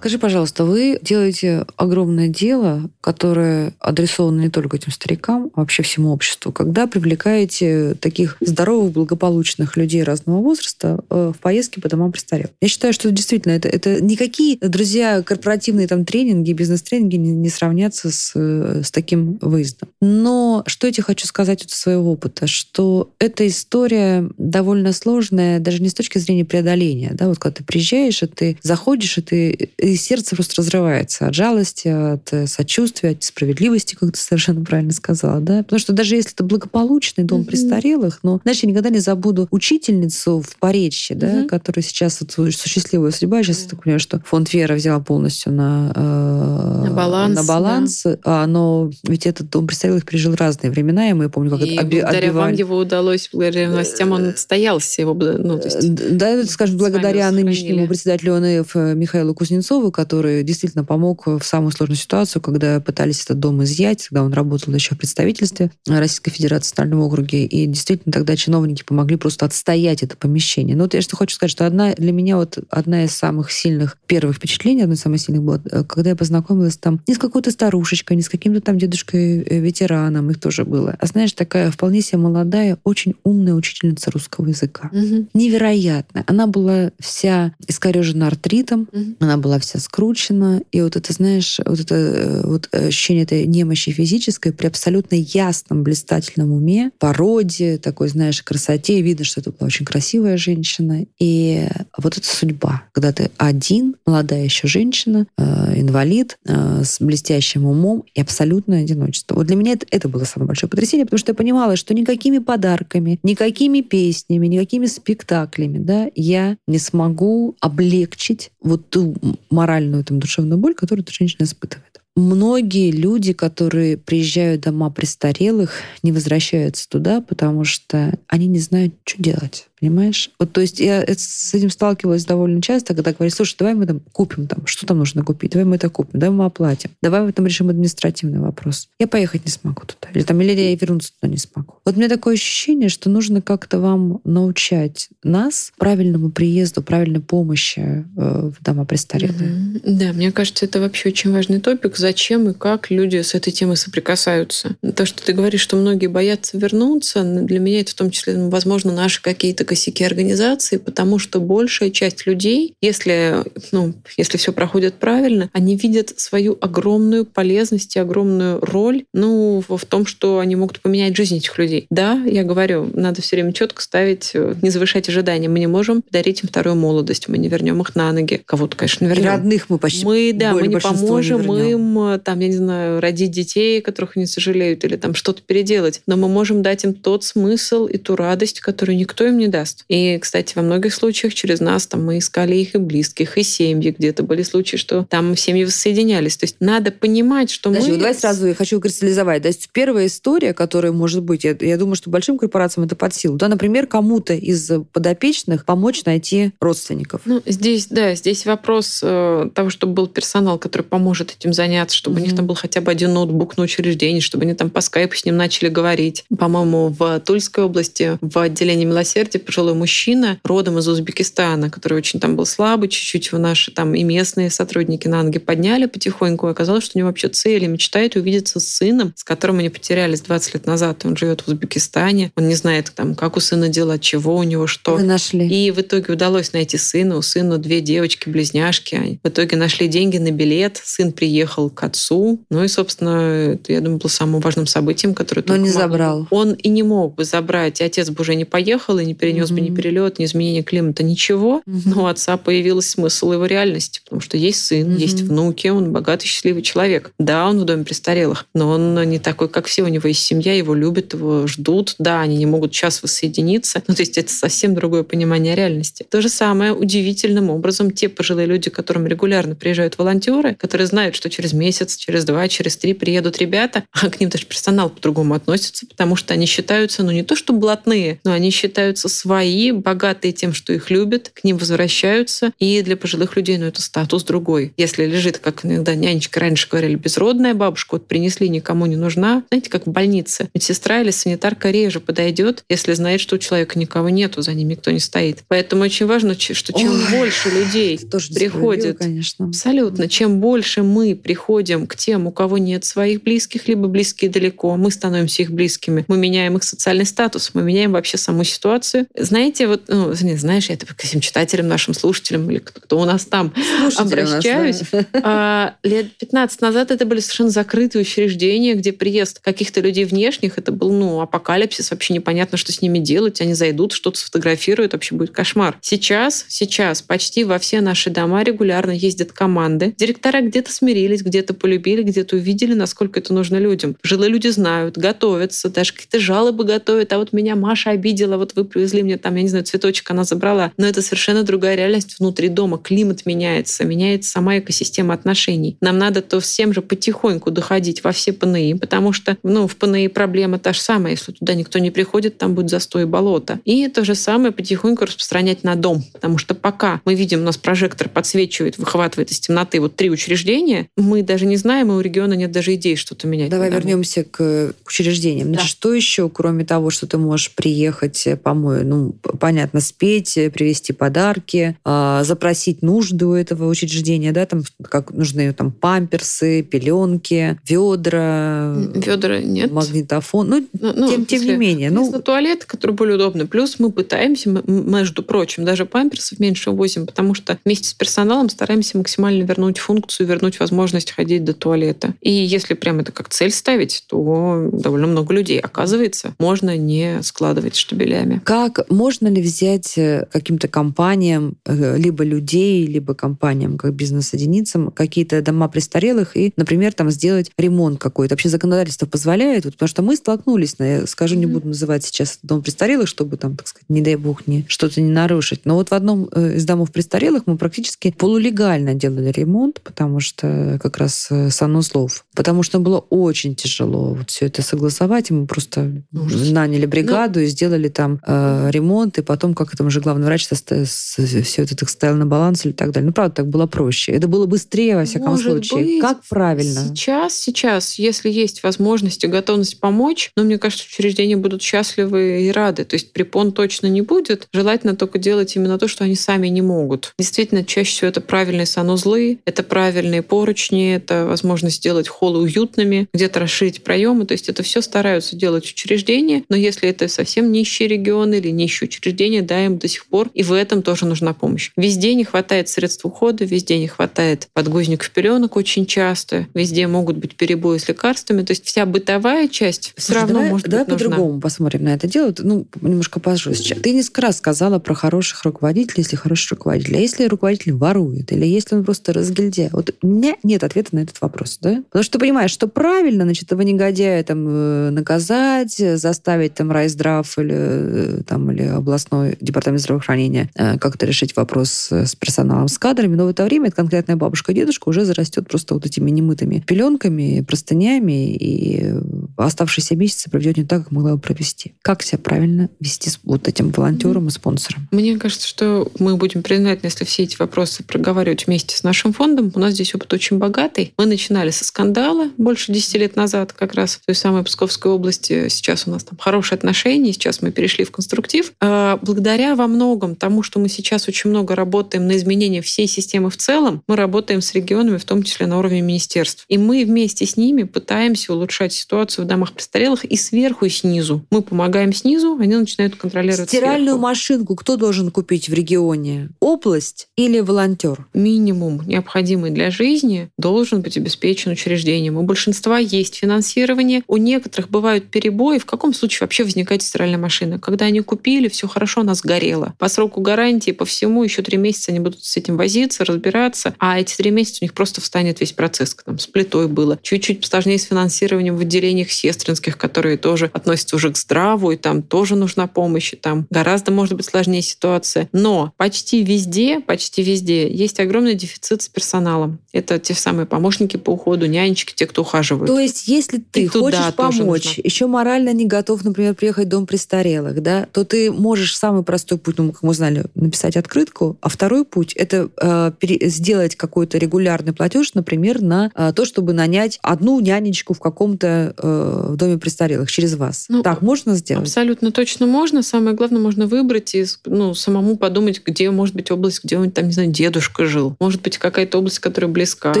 Скажи, пожалуйста, вы делаете огромное дело, которое адресовано не только этим старикам, а вообще всему обществу, когда привлекаете таких здоровых, благополучных людей разного возраста э, в поездки по домам престарелых. Я считаю, что действительно это, это никакие, друзья, корпоративные там тренинги, бизнес-тренинги не, не сравнятся с, с таким выездом. Но что я тебе хочу сказать из своего опыта, что эта история довольно сложная, даже не с точки зрения преодоления. Да? Вот когда ты приезжаешь, и ты заходишь, и, ты, и сердце просто разрывается от жалости, от э, сочувствия, от справедливости, как ты совершенно правильно сказала. Да? Потому что даже если это благополучный дом mm-hmm. престарелых, но, знаешь, я никогда не забуду учительницу в Поречье, да, которая сейчас, вот, счастливая судьба, сейчас mm-hmm. я так понимаю, что фонд Вера взяла полностью на, э, на баланс. На баланс да. а, но ведь этот дом престарелых пережил разные времена, и мы помню, как и это оби- благодаря отбивали. вам его удалось, благодаря властям он отстоялся. Его, ну, то есть, да, скажем, благодаря нынешнему председателю ОНФ Михаилу Кузнецову, который действительно помог в самую сложную ситуацию, когда пытались этот дом изъять, когда он работал еще в представительстве Российской Федерации в Центральном округе, и действительно тогда чиновники помогли просто отстоять это помещение. Но вот я что хочу сказать, что одна для меня вот одна из самых сильных первых впечатлений, одно из самых сильных было, э, когда я познакомилась там не с какой-то старушечкой, не с каким-то там дедушкой-ветераном, э, их тоже было, а знаешь, такая вполне себе молодая, очень умная учительница русского языка. Угу. Невероятная. Она была вся искорежена артритом, угу. она была вся скручена, и вот это, знаешь, вот это э, вот ощущение этой немощи физической при абсолютно ясном, блистательном уме, породе, такой, знаешь, красоте. Видно, что это была очень красивая женщина. И вот это судьба, когда ты один, молодая еще женщина, э, инвалид, э, с блестящим умом и абсолютное одиночество. Вот для меня это, это было самое большое потрясение, потому что я понимала, что никакими подарками, никакими песнями, никакими спектаклями да, я не смогу облегчить вот ту моральную, там, душевную боль, которую эта женщина испытывает. Многие люди, которые приезжают в дома престарелых, не возвращаются туда, потому что они не знают, что делать. Понимаешь? Вот, то есть я с этим сталкивалась довольно часто, когда говорят, слушай, давай мы там купим там, что там нужно купить, давай мы это купим, давай мы оплатим, давай мы там решим административный вопрос. Я поехать не смогу туда. Или там, или я вернуться туда не смогу. Вот у меня такое ощущение, что нужно как-то вам научать нас правильному приезду, правильной помощи э, в дома престарелых. Mm-hmm. Да, мне кажется, это вообще очень важный топик. Зачем и как люди с этой темой соприкасаются. То, что ты говоришь, что многие боятся вернуться, для меня это в том числе, возможно, наши какие-то косяки организации, потому что большая часть людей, если, ну, если все проходит правильно, они видят свою огромную полезность и огромную роль ну, в том, что они могут поменять жизнь этих людей. Да, я говорю, надо все время четко ставить, э, не завышать ожидания. Мы не можем подарить им вторую молодость, мы не вернем их на ноги. Кого-то, конечно, не вернем. родных мы почти Мы, да, мы не поможем не им, э, там, я не знаю, родить детей, которых они сожалеют, или там что-то переделать. Но мы можем дать им тот смысл и ту радость, которую никто им не даст даст. И, кстати, во многих случаях через нас там мы искали их и близких, и семьи. Где-то были случаи, что там семьи воссоединялись. То есть надо понимать, что Подожди, мы... Вот давай сразу я хочу кристаллизовать. То есть первая история, которая может быть, я, я думаю, что большим корпорациям это под силу. Да, например, кому-то из подопечных помочь найти родственников. Ну, здесь, да, здесь вопрос э, того, чтобы был персонал, который поможет этим заняться, чтобы mm-hmm. у них там был хотя бы один ноутбук на учреждении, чтобы они там по скайпу с ним начали говорить. По-моему, в Тульской области в отделении милосердия пожилой мужчина родом из Узбекистана, который очень там был слабый, чуть-чуть его наши там и местные сотрудники на ноги подняли потихоньку. И оказалось, что у него вообще цель и мечтает увидеться с сыном, с которым они потерялись 20 лет назад. Он живет в Узбекистане. Он не знает, там, как у сына дела, чего у него, что. Вы нашли. И в итоге удалось найти сына. У сына две девочки-близняшки. В итоге нашли деньги на билет. Сын приехал к отцу. Ну и, собственно, это, я думаю, было самым важным событием, которое Но не забрал. Он и не мог бы забрать. И отец бы уже не поехал и не перенес ни перелет, ни изменение климата, ничего. Но у отца появился смысл его реальности, потому что есть сын, есть внуки, он богатый, счастливый человек. Да, он в доме престарелых, но он не такой, как все. У него есть семья, его любят, его ждут. Да, они не могут сейчас воссоединиться. Ну, то есть это совсем другое понимание реальности. То же самое удивительным образом те пожилые люди, к которым регулярно приезжают волонтеры, которые знают, что через месяц, через два, через три приедут ребята, а [laughs] к ним даже персонал по-другому относится, потому что они считаются, ну не то что блатные, но они считаются свои, богатые тем, что их любят, к ним возвращаются. И для пожилых людей, ну это статус другой. Если лежит, как иногда нянечка раньше говорили, безродная бабушка, вот принесли, никому не нужна, знаете, как в больнице. Медсестра или санитарка реже подойдет, если знает, что у человека никого нету, за ним никто не стоит. Поэтому очень важно, что чем Ой, больше людей приходит, конечно. абсолютно, чем больше мы приходим к тем, у кого нет своих близких, либо близкие далеко, мы становимся их близкими, мы меняем их социальный статус, мы меняем вообще саму ситуацию. Знаете, вот, ну, знаешь, я это к всем читателям, нашим слушателям или кто у нас там Слушатели обращаюсь. Нас, да. а, лет 15 назад это были совершенно закрытые учреждения, где приезд каких-то людей внешних, это был, ну, апокалипсис, вообще непонятно, что с ними делать, они зайдут, что-то сфотографируют, вообще будет кошмар. Сейчас, сейчас почти во все наши дома регулярно ездят команды. Директора где-то смирились, где-то полюбили, где-то увидели, насколько это нужно людям. Жилые люди знают, готовятся, даже какие-то жалобы готовят. А вот меня Маша обидела, вот вы привезли мне там, я не знаю, цветочек она забрала. Но это совершенно другая реальность внутри дома. Климат меняется, меняется сама экосистема отношений. Нам надо то всем же потихоньку доходить во все ПНИ, потому что ну, в ПНИ проблема та же самая. Если туда никто не приходит, там будет застой и болото. И то же самое потихоньку распространять на дом. Потому что пока мы видим, у нас прожектор подсвечивает, выхватывает из темноты вот три учреждения, мы даже не знаем, и у региона нет даже идей что-то менять. Давай вернемся к учреждениям. Да. Что еще, кроме того, что ты можешь приехать, э, помою, ну, понятно, спеть, э, привезти подарки, а, запросить нужды у этого учреждения, да, там как нужны там памперсы, пеленки, ведра. Ведра нет. Магнитофон. Ну, ну тем, тем не менее. Ну, туалет, который более удобный. Плюс мы пытаемся, между прочим, даже памперсов меньше возим, потому что вместе с персоналом стараемся максимально вернуть функцию, вернуть возможность ходить до туалета. И если прям это как цель ставить, то довольно много людей, оказывается, можно не складывать штабелями. Как можно ли взять э, каким-то компаниям, э, либо людей, либо компаниям, как бизнес-единицам, какие-то дома престарелых и, например, там сделать ремонт какой-то? Вообще законодательство позволяет? Вот, потому что мы столкнулись, я скажу, не буду называть сейчас дом престарелых, чтобы там, так сказать, не дай бог, не, что-то не нарушить. Но вот в одном э, из домов престарелых мы практически полулегально делали ремонт, потому что как раз санузлов. Потому что было очень тяжело вот все это согласовать, и мы просто Ужас. наняли бригаду ну, и сделали там э, ремонт, и потом, как там уже главный врач все это так ставил на баланс или так далее. Ну, правда, так было проще. Это было быстрее, во всяком Может случае. Быть. Как правильно? Сейчас, сейчас, если есть возможность и готовность помочь, но ну, мне кажется, учреждения будут счастливы и рады. То есть препон точно не будет. Желательно только делать именно то, что они сами не могут. Действительно, чаще всего это правильные санузлы, это правильные поручни, это возможность сделать холлы уютными, где-то расширить проемы. То есть это все стараются делать учреждения, но если это совсем нищие регионы или нищие учреждения, да, им до сих пор и в этом тоже нужна помощь. Везде не хватает средств ухода, везде не хватает подгузников пеленок очень часто, везде могут быть перебои с лекарствами. То есть вся бытовая часть все равно давай, может давай быть по-другому посмотрим на это дело. Ну, немножко пожестче. Ты несколько раз сказала про хороших руководителей, если хороший руководитель. А если руководитель ворует, или если он просто разгильдяй? Вот у меня нет ответа на этот вопрос. Да? Потому что ты понимаешь, что правильно, значит, этого негодяя там э, наказать, заставить там райздрав или, э, там, или областной департамент здравоохранения э, как-то решить вопрос с персоналом, с кадрами, но в это время эта конкретная бабушка и дедушка уже зарастет просто вот этими немытыми пеленками, простынями, и оставшиеся месяцы проведет не так, как могла бы провести. Как себя правильно вести с вот этим волонтером и спонсором? Мне кажется, что мы будем признательны, если все эти вопросы проговаривать вместе с нашим фондом. У нас здесь опыт очень богатый. Мы начинали со скандала больше 10 лет назад, как раз в той самой Псковской области. Сейчас у нас там хорошие отношения, сейчас мы перешли в конструктив. А, благодаря во многом тому, что мы сейчас очень много работаем на изменение всей системы в целом, мы работаем с регионами, в том числе на уровне министерств. И мы вместе с ними пытаемся улучшать ситуацию в домах престарелых и сверху, и снизу. Мы помогаем снизу, они начинают контролировать Стиральную сверху. машинку кто должен купить в регионе? Область или волонтер? Минимум, необходимый для жизни, должен быть обеспечен учреждением. У большинства есть финансирование, у некоторых бывают перебои. В каком случае вообще возникает стиральная машина? Когда они купили, все хорошо, она сгорела. По сроку гарантии, по всему, еще три месяца они будут с этим возиться, разбираться, а эти три месяца у них просто встанет весь процесс. Там с плитой было. Чуть-чуть сложнее с финансированием в отделениях сестринских, которые тоже относятся уже к здраву, и там тоже нужна помощь, и там гораздо, может быть, сложнее ситуация. Но почти везде, почти везде есть огромный дефицит с персоналом. Это те самые помощники по уходу, нянечки, те, кто ухаживают. То есть, если ты И хочешь помочь, еще морально не готов, например, приехать в дом престарелых, да, то ты можешь самый простой путь, ну, как мы знали, написать открытку, а второй путь это э, пере- сделать какой-то регулярный платеж, например, на э, то, чтобы нанять одну нянечку в каком-то э, в доме престарелых через вас. Ну, так можно сделать? Абсолютно точно можно. Самое главное, можно выбрать и ну, самому подумать, где может быть область, где он там, не знаю, дедушка жил. Может быть, какая-то область, которая близка. То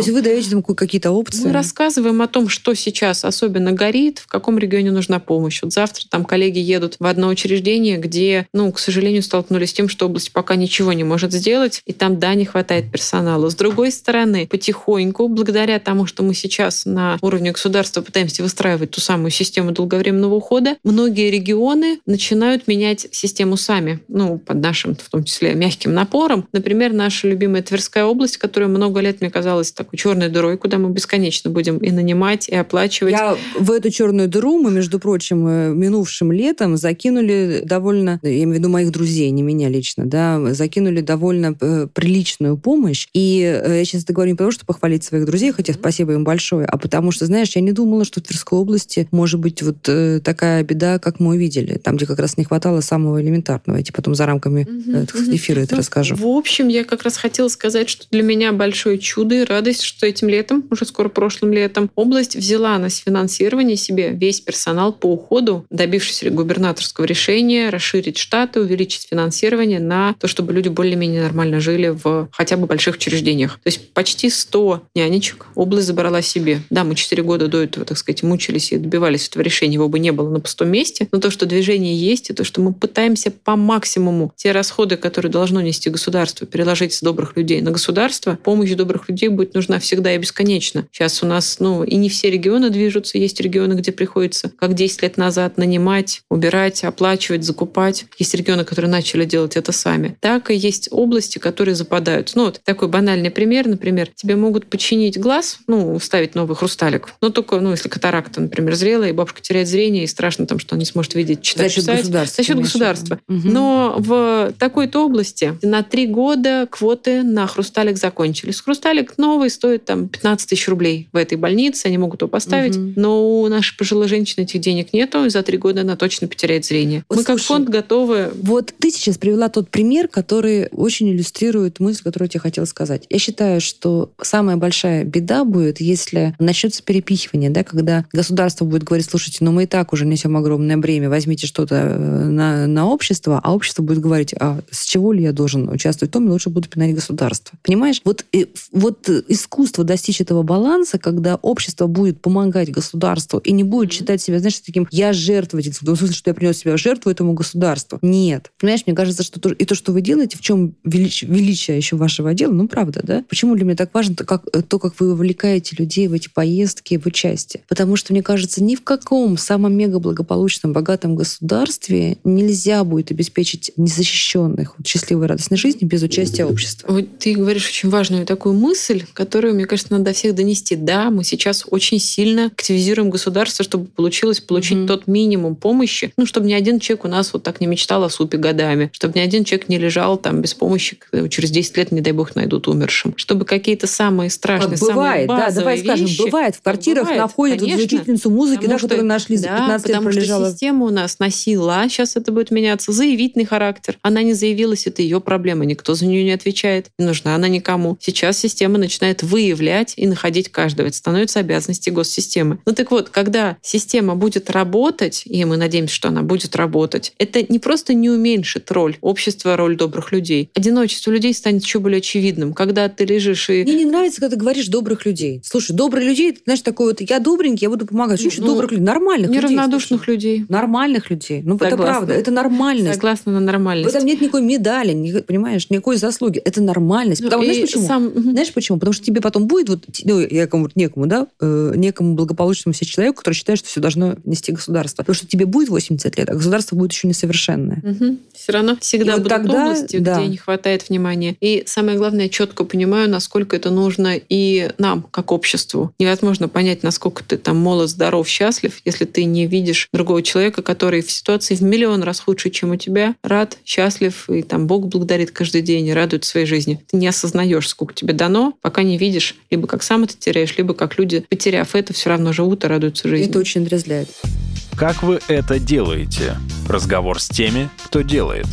есть вы даете им какие-то опции? Мы рассказываем о том, что сейчас особенно горит, в каком регионе нужна помощь. Вот завтра там коллеги едут в одно учреждение, где, ну, к сожалению, столкнулись с тем, что область пока ничего не может сделать, и там, да, не хватает персонала. С другой стороны, потихоньку, благодаря тому, что мы сейчас на уровне государства пытаемся выстраивать ту самую систему долговременного ухода, многие регионы начинают менять систему сами, ну, под нашим, в том числе, мягким напором. Например, наша любимая Тверская область, которая много лет, мне казалось, такой черной дырой, куда мы бесконечно будем и нанимать, и оплачивать. Я в эту черную дыру мы, между прочим, э, минувшим летом закинули довольно, я имею в виду моих друзей, не меня лично, да, закинули довольно э, приличную помощь. И э, я сейчас это говорю не потому, что похвалить своих друзей, хотя спасибо им большое, а потому что, знаешь, я не думала, что в Тверской области может быть вот э, такая беда, как мы увидели, там, где как раз не хватало самого элементарного. Я тебе потом за рамками э, эфира это Ну, расскажу. В общем, я как раз хотела сказать, что для меня большое чудо и радость, что этим летом, уже скоро прошлым летом, область взяла на финансирование себе весь персонал по уходу, добившись губернаторского решения расширить штаты, увеличить финансирование на то, чтобы люди более-менее нормально жили в хотя бы больших учреждениях. То есть почти 100 нянечек область забрала себе. Да, мы 4 года до этого, так сказать, мучились и добивались этого решения, его бы не было на пустом месте, но то, что движение есть, и то, что мы пытаемся по максимуму те расходы, которые должно нести государство, переложить с добрых людей на государство, помощь добрых людей будет нужна всегда и бесконечно. Сейчас у нас, ну, и не все регионы движутся, есть регионы, где приходится, как 10 лет назад, нанимать, убирать, оплачивать, закупать. Есть регионы, которые начали делать это сами. Так и есть области, которые западают. Ну, вот такой банальный пример, например, тебе могут починить глаз, ну, ставить новый хрусталик, но только, ну, если катаракта, например, зрелая, и бабушка теряет зрение, и страшно там, что она не сможет видеть, читать, За счет писать. государства. За счет государства. Мгм. Но в такой-то области на три года квоты на хрусталик закончились. Хрусталик новый стоит там 15 тысяч рублей в этой больнице, они могут его поставить, Мгм. но у нашей пожилой женщины этих денег нету, и за три года она точно потеряет зрение. Мы как фонд готовы Вот ты сейчас привела тот пример, который очень иллюстрирует мысль, которую я тебе хотела сказать. Я считаю, что самая большая беда будет, если начнется перепихивание, да, когда государство будет говорить, слушайте, ну мы и так уже несем огромное бремя, возьмите что-то э, на, на общество, а общество будет говорить, а с чего ли я должен участвовать в том, лучше буду пинать государство. Понимаешь? Вот, э, вот искусство достичь этого баланса, когда общество будет помогать государству и не будет считать себя, знаешь, таким «я жертвователь», в том смысле, что я принес себя в жертву этому государству. Нет. Понимаешь, мне кажется, что то- и то, что вы делаете, в чем велич- величие еще вашего дела, ну, правда, да? Почему для меня так важно то, как, то, как вы вовлекаете людей в эти поездки, в участие? Потому что, мне кажется, ни в каком самом мега благополучном, богатом государстве нельзя будет обеспечить незащищенных вот, счастливой, радостной жизни без участия общества. Вот ты говоришь очень важную такую мысль, которую, мне кажется, надо до всех донести. Да, мы сейчас очень сильно активизируем государство, чтобы получилось получить Мгм. тот минимум помощи, ну, чтобы ни один человек у нас вот так не мечтал о супе годами, чтобы ни один человек не лежал там без помощи, когда через 10 лет, не дай бог, найдут умершим. Чтобы какие-то самые страшные, Как бывает, самые да, базовые давай скажем, вещи, бывает, в квартирах бывает, находят вот конечно. учительницу музыки, да, что- которую нашли за да, 15 лет потому что пролежала. система у нас носила, сейчас это будет меняться, заявительный характер. Она не заявилась, это ее проблема, никто за нее не отвечает, не нужна она никому. Сейчас система начинает выявлять и находить каждого. Это становится обязанностью госсистемы. Ну так вот, когда система будет работать, и мы надеемся, что она будет работать, это не просто не уменьшит роль общества, роль добрых людей. Одиночество людей станет еще более очевидным. Когда ты лежишь и Мне не нравится, когда ты говоришь добрых людей. Слушай, добрые людей, ты знаешь, такой вот, я добренький, я буду помогать. Что Ну, добрых людей? Нормальных людей. неравнодушных слушай. людей. Нормальных людей. Ну, это Согласна. правда, это нормальность. Согласна на В нормальность. этом нет никакой медали, ни- понимаешь, никакой заслуги. Это нормальность. Потому, знаешь почему? сам-. Знаешь почему? Потому что тебе потом будет вот, ну, якому, некому, да, э, некому благополучному себе человеку, который считает, что все должно нести государство. Потому что тебе будет 80 лет, а государство будет еще несовершенное. Все равно всегда И вот будут тогда, области, да. где не хватает внимания. И самое главное, я четко понимаю, насколько это нужно и нам, как обществу. Невозможно понять, насколько ты там молод, здоров, счастлив, если ты не видишь другого человека, который в ситуации в миллион раз худше, чем у тебя, рад, счастлив, и там Бог благодарит каждый день и радует своей жизни. Ты не осознаешь, сколько тебе дано, пока не видишь, либо как сам это теряешь, либо как люди, потеряв это, все равно живут и радуются жизни. Это очень дрязляет. Как вы это делаете? Разговор с теми, кто делает.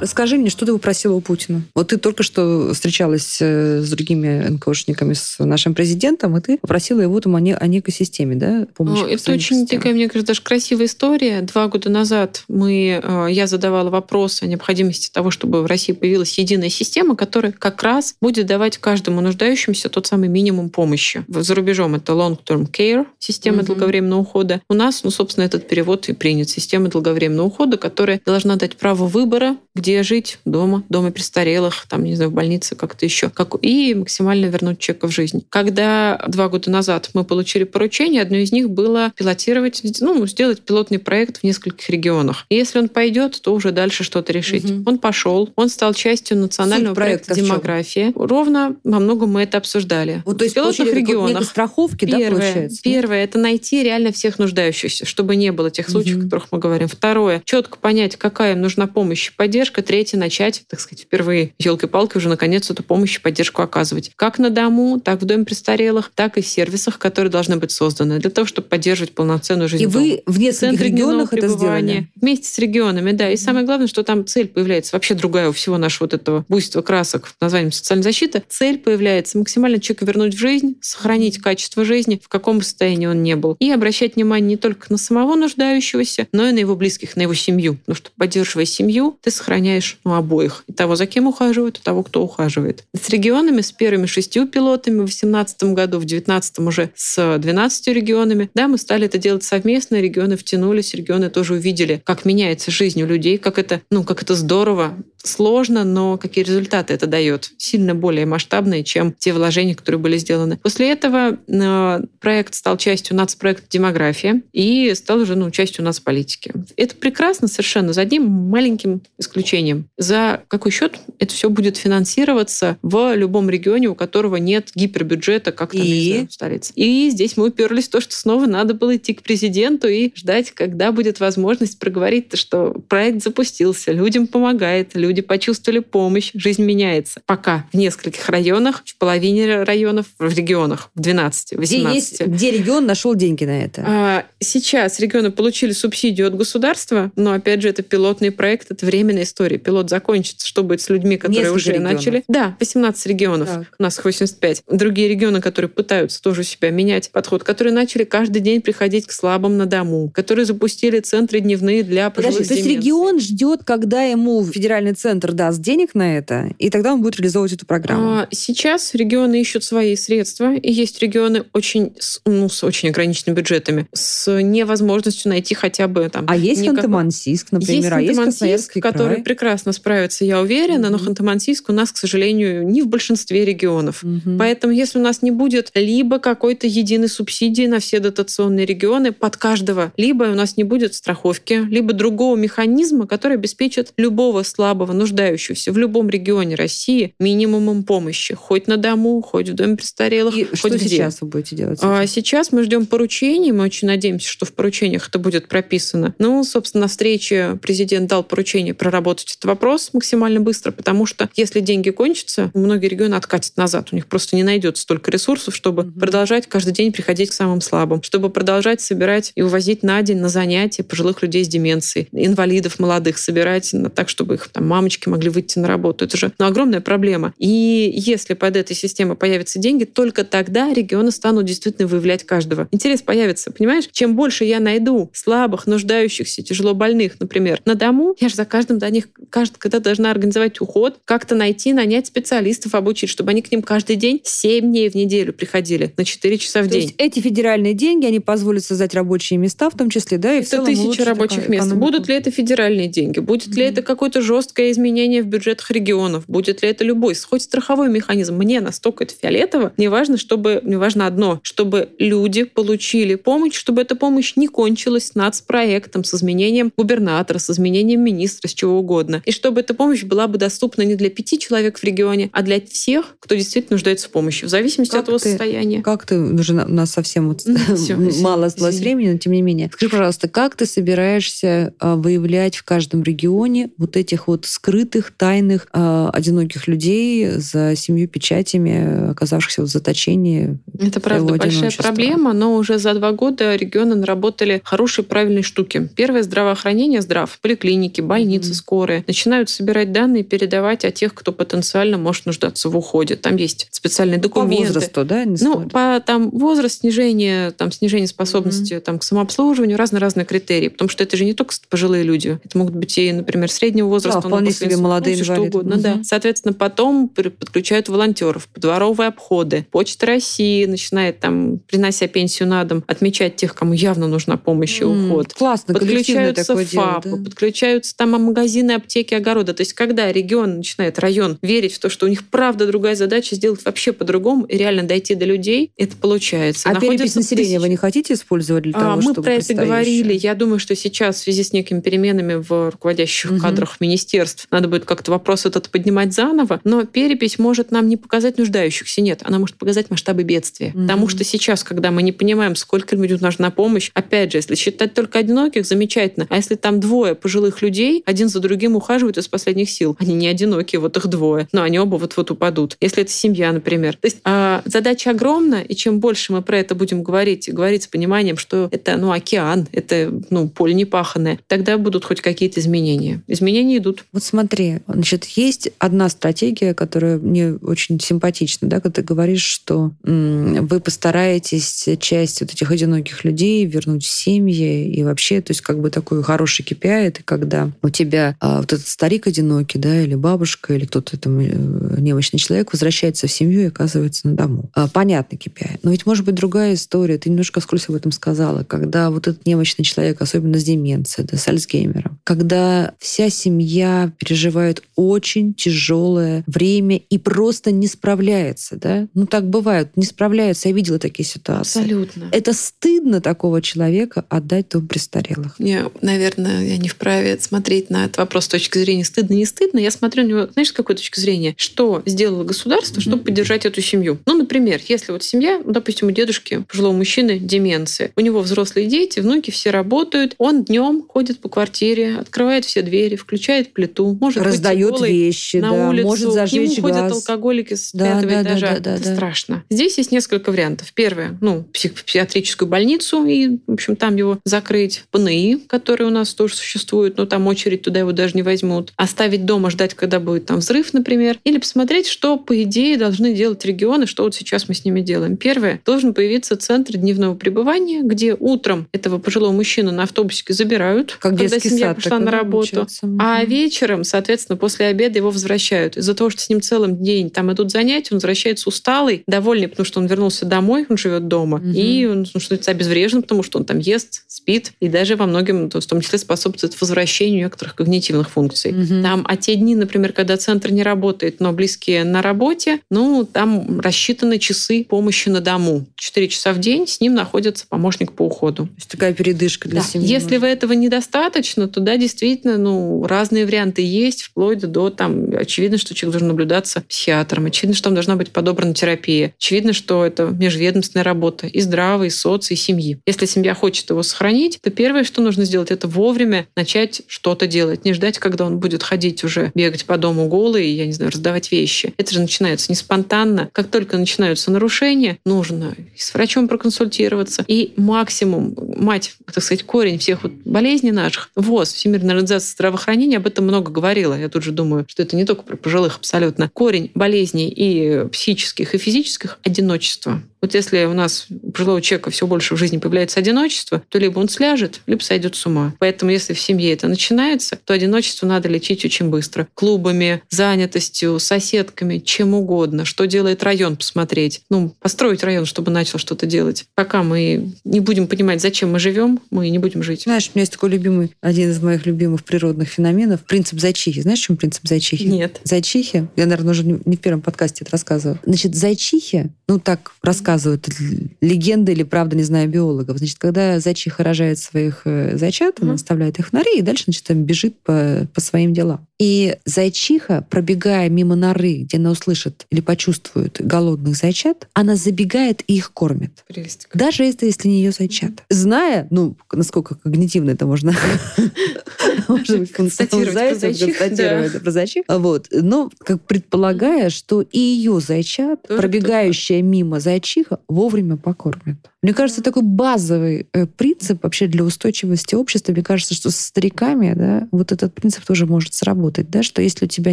Расскажи мне, что ты попросила у Путина? Вот ты только что встречалась э, с другими НКОшниками, с нашим президентом, и ты попросила его там о, не, о некой системе, да? Помощи ну, это очень системы. такая, мне кажется, даже красивая история. Два года назад мы, э, я задавала вопрос о необходимости того, чтобы в России появилась единая система, которая как раз будет давать каждому нуждающемуся тот самый минимум помощи. За рубежом это long-term care, система mm-hmm. долговременного ухода. У нас, ну, собственно, этот перевод и принят. Система долговременного ухода, которая должна дать право выбора, где где жить дома, дома престарелых, там, не знаю, в больнице, как-то еще, как, и максимально вернуть человека в жизнь. Когда два года назад мы получили поручение, одно из них было пилотировать, ну, сделать пилотный проект в нескольких регионах. И если он пойдет, то уже дальше что-то решить. Угу. Он пошел, он стал частью национального Суть проекта «Демография». Ровно во многом мы это обсуждали. Вот, то есть в пилотных регионах. страховки, первое, да, получается? Первое — это найти реально всех нуждающихся, чтобы не было тех случаев, угу. о которых мы говорим. Второе — четко понять, какая им нужна помощь и поддержка, поддержка, третье начать, так сказать, впервые елкой-палкой уже наконец эту помощь и поддержку оказывать. Как на дому, так в доме престарелых, так и в сервисах, которые должны быть созданы для того, чтобы поддерживать полноценную жизнь. И дома. вы в нескольких регионах это сделали? Вместе с регионами, да. И самое главное, что там цель появляется вообще другая у всего нашего вот этого буйства красок названием социальная защита. Цель появляется максимально человека вернуть в жизнь, сохранить качество жизни, в каком бы состоянии он не был. И обращать внимание не только на самого нуждающегося, но и на его близких, на его семью. Потому что поддерживая семью, ты сохраняешь ну, обоих. И того, за кем ухаживают, и того, кто ухаживает. С регионами, с первыми шестью пилотами в 2018 году, в 2019 уже с 12 регионами, да, мы стали это делать совместно, регионы втянулись, регионы тоже увидели, как меняется жизнь у людей, как это, ну, как это здорово сложно, но какие результаты это дает. Сильно более масштабные, чем те вложения, которые были сделаны. После этого э, проект стал частью нацпроекта «Демография» и стал уже ну, частью нацполитики. Это прекрасно совершенно, за одним маленьким исключением. За какой счет это все будет финансироваться в любом регионе, у которого нет гипербюджета, как там, и... знаю, в столице. И здесь мы уперлись в то, что снова надо было идти к президенту и ждать, когда будет возможность проговорить, что проект запустился, людям помогает, люди почувствовали помощь, жизнь меняется. Пока в нескольких районах, в половине районов, в регионах, в 12, 18. Где, есть, где регион нашел деньги на это? А, сейчас регионы получили субсидию от государства, но, опять же, это пилотный проект, это временная история. Пилот закончится. Что будет с людьми, которые Несколько уже регионов. начали? Да, 18 регионов. Так. У нас 85. Другие регионы, которые пытаются тоже себя менять подход, которые начали каждый день приходить к слабым на дому, которые запустили центры дневные для пожилых Подожди, То есть регион ждет, когда ему федеральный центр даст денег на это, и тогда он будет реализовывать эту программу. А, сейчас регионы ищут свои средства, и есть регионы очень, ну, с очень ограниченными бюджетами, с невозможностью найти хотя бы там... А есть никак... Ханты-Мансийск, например, есть а есть Красноярский который край. Прекрасно справится, я уверена, mm-hmm. но Ханты-Мансийск у нас, к сожалению, не в большинстве регионов. Mm-hmm. Поэтому если у нас не будет либо какой-то единой субсидии на все дотационные регионы под каждого, либо у нас не будет страховки, либо другого механизма, который обеспечит любого слабого нуждающегося в любом регионе России минимумом помощи. Хоть на дому, хоть в доме престарелых, И хоть что где. сейчас вы будете делать? А сейчас мы ждем поручений. Мы очень надеемся, что в поручениях это будет прописано. Ну, собственно, на встрече президент дал поручение проработать этот вопрос максимально быстро, потому что если деньги кончатся, многие регионы откатят назад. У них просто не найдется столько ресурсов, чтобы угу. продолжать каждый день приходить к самым слабым, чтобы продолжать собирать и увозить на день на занятия пожилых людей с деменцией, инвалидов молодых собирать так, чтобы их там мамочки могли выйти на работу. Это же ну, огромная проблема. И если под этой системой появятся деньги, только тогда регионы станут действительно выявлять каждого. Интерес появится, понимаешь? Чем больше я найду слабых, нуждающихся, тяжело больных, например, на дому, я же за каждым до них, каждый, когда должна организовать уход, как-то найти, нанять специалистов, обучить, чтобы они к ним каждый день 7 дней в неделю приходили на 4 часа в То день. Есть эти федеральные деньги, они позволят создать рабочие места в том числе, да? И это тысячи рабочих мест. Будут ли это федеральные деньги? Будет mm-hmm. ли это какое-то жесткое изменение в бюджетах регионов, будет ли это любой, хоть страховой механизм, мне настолько это фиолетово, мне важно, чтобы, мне важно одно, чтобы люди получили помощь, чтобы эта помощь не кончилась с нацпроектом, с изменением губернатора, с изменением министра, с чего угодно угодно. И чтобы эта помощь была бы доступна не для пяти человек в регионе, а для всех, кто действительно нуждается в помощи, в зависимости Как от его ты- состояния. Как ты, уже на- у нас совсем вот [laughs] Ну, извини, [laughs] мало осталось извини. времени, но тем не менее. Скажи, пожалуйста, как ты собираешься а, выявлять в каждом регионе вот этих вот скрытых, тайных, а, одиноких людей за семью печатями, оказавшихся в заточении? Это правда большая проблема, но уже за два года регионы наработали хорошие правильные штуки. Первое здравоохранение, здрав, поликлиники, больницы, Мгм. скорые начинают собирать данные и передавать о тех, кто потенциально может нуждаться в уходе. Там есть специальные По документы. возрасту, да? не Ну, смотрят? по там возраст, снижение, там снижение способности там, к самообслуживанию, разные-разные критерии. Потому что это же не только пожилые люди. Это могут быть и, например, среднего возраста. но вполне после себе молодые ну, всё что инвалиды. угодно, Мгм. да. Соответственно, потом подключают волонтеров, дворовые обходы. Почта России начинает там, принося пенсию на дом, отмечать тех, кому явно нужна помощь и М, уход. Классно, Подключаются такое дело, ФАПы, да. подключаются там магазины, аптеки, огороды. То есть, когда регион начинает, район, верить в то, что у них правда другая задача, сделать вообще по-другому и реально дойти до людей, это получается. А перепись Находятся населения вы тысячи- не хотите использовать для а, того, мы чтобы про это говорили. Я думаю, что сейчас в связи с некими переменами в руководящих Мгм. кадрах министерств надо будет как-то вопрос этот поднимать заново. Но перепись может нам не показать нуждающихся. Нет, она может показать масштабы бедствия. Мгм. Потому что сейчас, когда мы не понимаем, сколько людям нужна помощь, опять же, если считать только одиноких, замечательно. А если там двое пожилых людей, один за другим ухаживают из последних сил. Они не одинокие, вот их двое. Но они оба вот-вот упадут. Если это семья, например. То есть а, задача огромна, и чем больше мы про это будем говорить, говорить с пониманием, что это ну, океан, это ну, поле непаханное, тогда будут хоть какие-то изменения. Изменения идут. Вот смотри, значит, есть одна стратегия, которая мне очень симпатична, да, когда ты говоришь, что м, вы постараетесь часть вот этих одиноких людей вернуть в семьи и вообще, то есть как бы такой хороший KPI, это когда у тебя а, вот этот старик одинокий, да, или бабушка, или кто-то там э, немощный человек возвращается в семью и оказывается на дому. А, понятный KPI. Но ведь может быть другая история. Ты немножко вскользь об этом сказала, когда вот этот немощный человек, особенно с деменцией, да, с Альцгеймером, когда вся семья переживает очень тяжелое время и просто не справляется, да? Ну так бывает, не справляются. Я видела такие ситуации. Абсолютно. Это стыдно такого человека отдать дом престарелых. Я, наверное, я не вправе смотреть на этот вопрос с точки зрения стыдно, не стыдно. Я смотрю на него, знаешь, с какой точки зрения? Что сделало государство, чтобы поддержать эту семью? Ну, например, если вот семья, ну, допустим, у дедушки, пожилого мужчины, деменция, у него взрослые дети, внуки, все работают, он днем ходит по квартире, открывает все двери, включает плиту, может Раздает вещи, на да, улицу, может к зажечь нему ходят газ. алкоголики с Да, пятого да, да, этажа. да, да, Это да. страшно. Здесь есть несколько вариантов. Первое, ну, псих- психиатрическую больницу, и, в общем, там его закрыть. ПНИ, которые у нас тоже существуют, но там очередь, туда его даже не возьмут. Оставить дома, ждать, когда будет там взрыв, например. Или посмотреть, что, по идее, должны делать регионы, что вот сейчас мы с ними делаем. Первое, должен появиться центр дневного пребывания, где утром этого пожилого мужчину на автобусике забирают, Как когда семья сад пошла на работу. получается? А вечером, соответственно, после обеда его возвращают. Из-за того, что с ним целым день там идут занятия, он возвращается усталый, довольный, потому что он вернулся домой, он живет дома. Мгм. И он, ну, что это обезврежен, потому что он там ест, спит, и даже во многом, в том числе, способствует возвращению некоторых когнитивных функций. Мгм. Там, а те дни, например, когда центр не работает, но близкие на работе, ну, там рассчитаны часы помощи на дому. Четыре часа в день с ним находится помощник по уходу. То есть такая передышка для Да. семьи. Если может. вы этого недостаточно, то да, действительно, ну, разные варианты есть, вплоть до там, очевидно, что человек должен наблюдаться психиатром, очевидно, что там должна быть подобрана терапия, очевидно, что это межведомственная работа и здравой, и соц, и семьи. Если семья хочет его сохранить, то первое, что нужно сделать, это вовремя начать что-то делать, не ждать, когда он будет ходить уже, бегать по дому голый, я не знаю, раздавать вещи. Это же начинается не спонтанно. Как только начинаются нарушения, нужно с врачом проконсультироваться, и максимум, мать, так сказать, корень всех вот болезней наших, ВОЗ, Всемирная организация здравоохранения, об этом много говорила. Я тут же думаю, что это не только про пожилых абсолютно. Корень болезней и психических, и физических – одиночество. Вот если у нас у пожилого человека все больше в жизни появляется одиночество, то либо он сляжет, либо сойдет с ума. Поэтому если в семье это начинается, то одиночество надо лечить очень быстро. Клубами, занятостью, соседками, чем угодно. Что делает район, посмотреть. Ну, построить район, чтобы начал что-то делать. Пока мы не будем понимать, зачем мы живем, мы не будем жить. Знаешь, у меня есть такой любимый, один из моих любимых природных феноменов, принцип зайчихи. Знаешь, в чем принцип зайчихи? Нет. Зайчихи, я, наверное, уже не не в первом подкасте это рассказывала. Значит, зайчихи, ну так рассказывают это легенда или правда, не знаю, биологов. Значит, когда зайчиха рожает своих э, зайчат, она оставляет их в норе и дальше, значит, там бежит по, по своим делам. И зайчиха, пробегая мимо норы, где она услышит или почувствует голодных зайчат, она забегает и их кормит. Прелесть. Даже если, если не ее зайчата. Зная, ну, насколько когнитивно это можно [laughs] Констатировать про зайчих. Вот. Но как предполагая, что и ее зайчат, пробегающая мимо зайчиха, вовремя покормит. Мне кажется, такой базовый э, принцип вообще для устойчивости общества. Мне кажется, что со стариками, да, вот этот принцип тоже может сработать, да, что если у тебя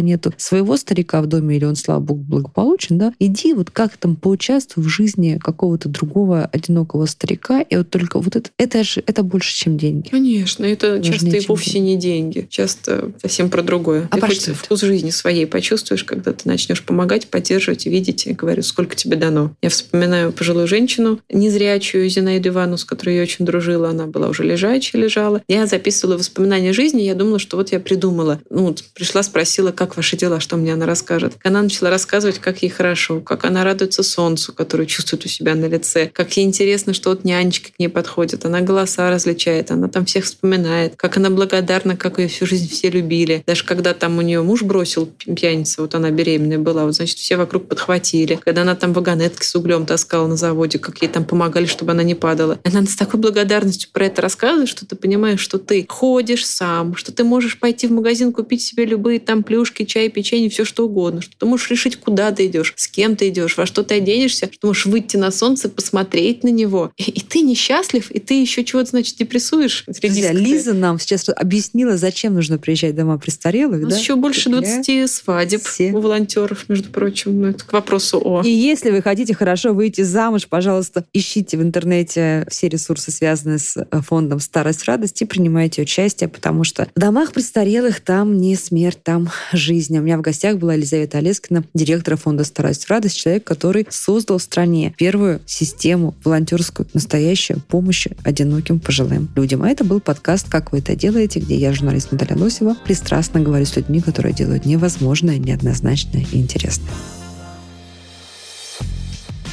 нету своего старика в доме или он, слава богу, благополучен, да, иди вот как там поучаствуй в жизни какого-то другого одинокого старика, и вот только вот это, это же, это больше, чем деньги. Конечно, это Важнее, часто и вовсе не деньги. Часто совсем про другое. А ты про хоть вкус жизни своей почувствуешь, когда ты начнешь помогать, поддерживать видеть, и говорю, сколько тебе дано. Я вспоминаю пожилую женщину, незрячую Зинаиду Ивановну, с которой я очень дружила. Она была уже лежачая, лежала. Я записывала воспоминания жизни, я думала, что вот я придумала. Ну, вот пришла, спросила, как ваши дела, что мне она расскажет. Она начала рассказывать, как ей хорошо, как она радуется солнцу, которое чувствует у себя на лице, как ей интересно, что вот нянечка к ней подходит, она голоса различает, она там всех вспоминает, как она благодарна, как ее всю жизнь все любили. Даже когда там у нее муж бросил пьяница, вот она беременная была, вот, значит, все вокруг подхватили. Когда она там вагонетки с углем таскала на заводе, как ей там помогали, чтобы она не падала. Она с такой благодарностью про это рассказывает, что ты понимаешь, что ты ходишь сам, что ты можешь пойти в магазин, купить себе любые там плюшки, чай, печенье, все что угодно, что ты можешь решить, куда ты идешь, с кем ты идешь, во что ты оденешься, что можешь выйти на солнце, посмотреть на него. И, и ты несчастлив, и ты еще чего-то, значит, депрессуешь. Друзья, Лиза нам сейчас объяснила, зачем нужно приезжать в дома престарелых. У нас да? еще больше Для 20 свадеб все. у волонтеров, между прочим. Ну, это к вопросу о... И если вы хотите хорошо выйти замуж, пожалуйста, ищите в интернете все ресурсы, связанные с э, фондом «Старость, радость» и принимайте участие, потому что в домах престарелых там не смерть, там жизнь. У меня в гостях была Елизавета Олескина, директор фонда «Старость, радость», человек, который создал в стране первую систему волонтерскую, настоящую помощи одиноким пожилым людям. А это был подкаст «Как вы это делаете», где я, журналист Наталья Лосева, пристрастно говорю с людьми, которые делают невозможное, неоднозначное и интересное.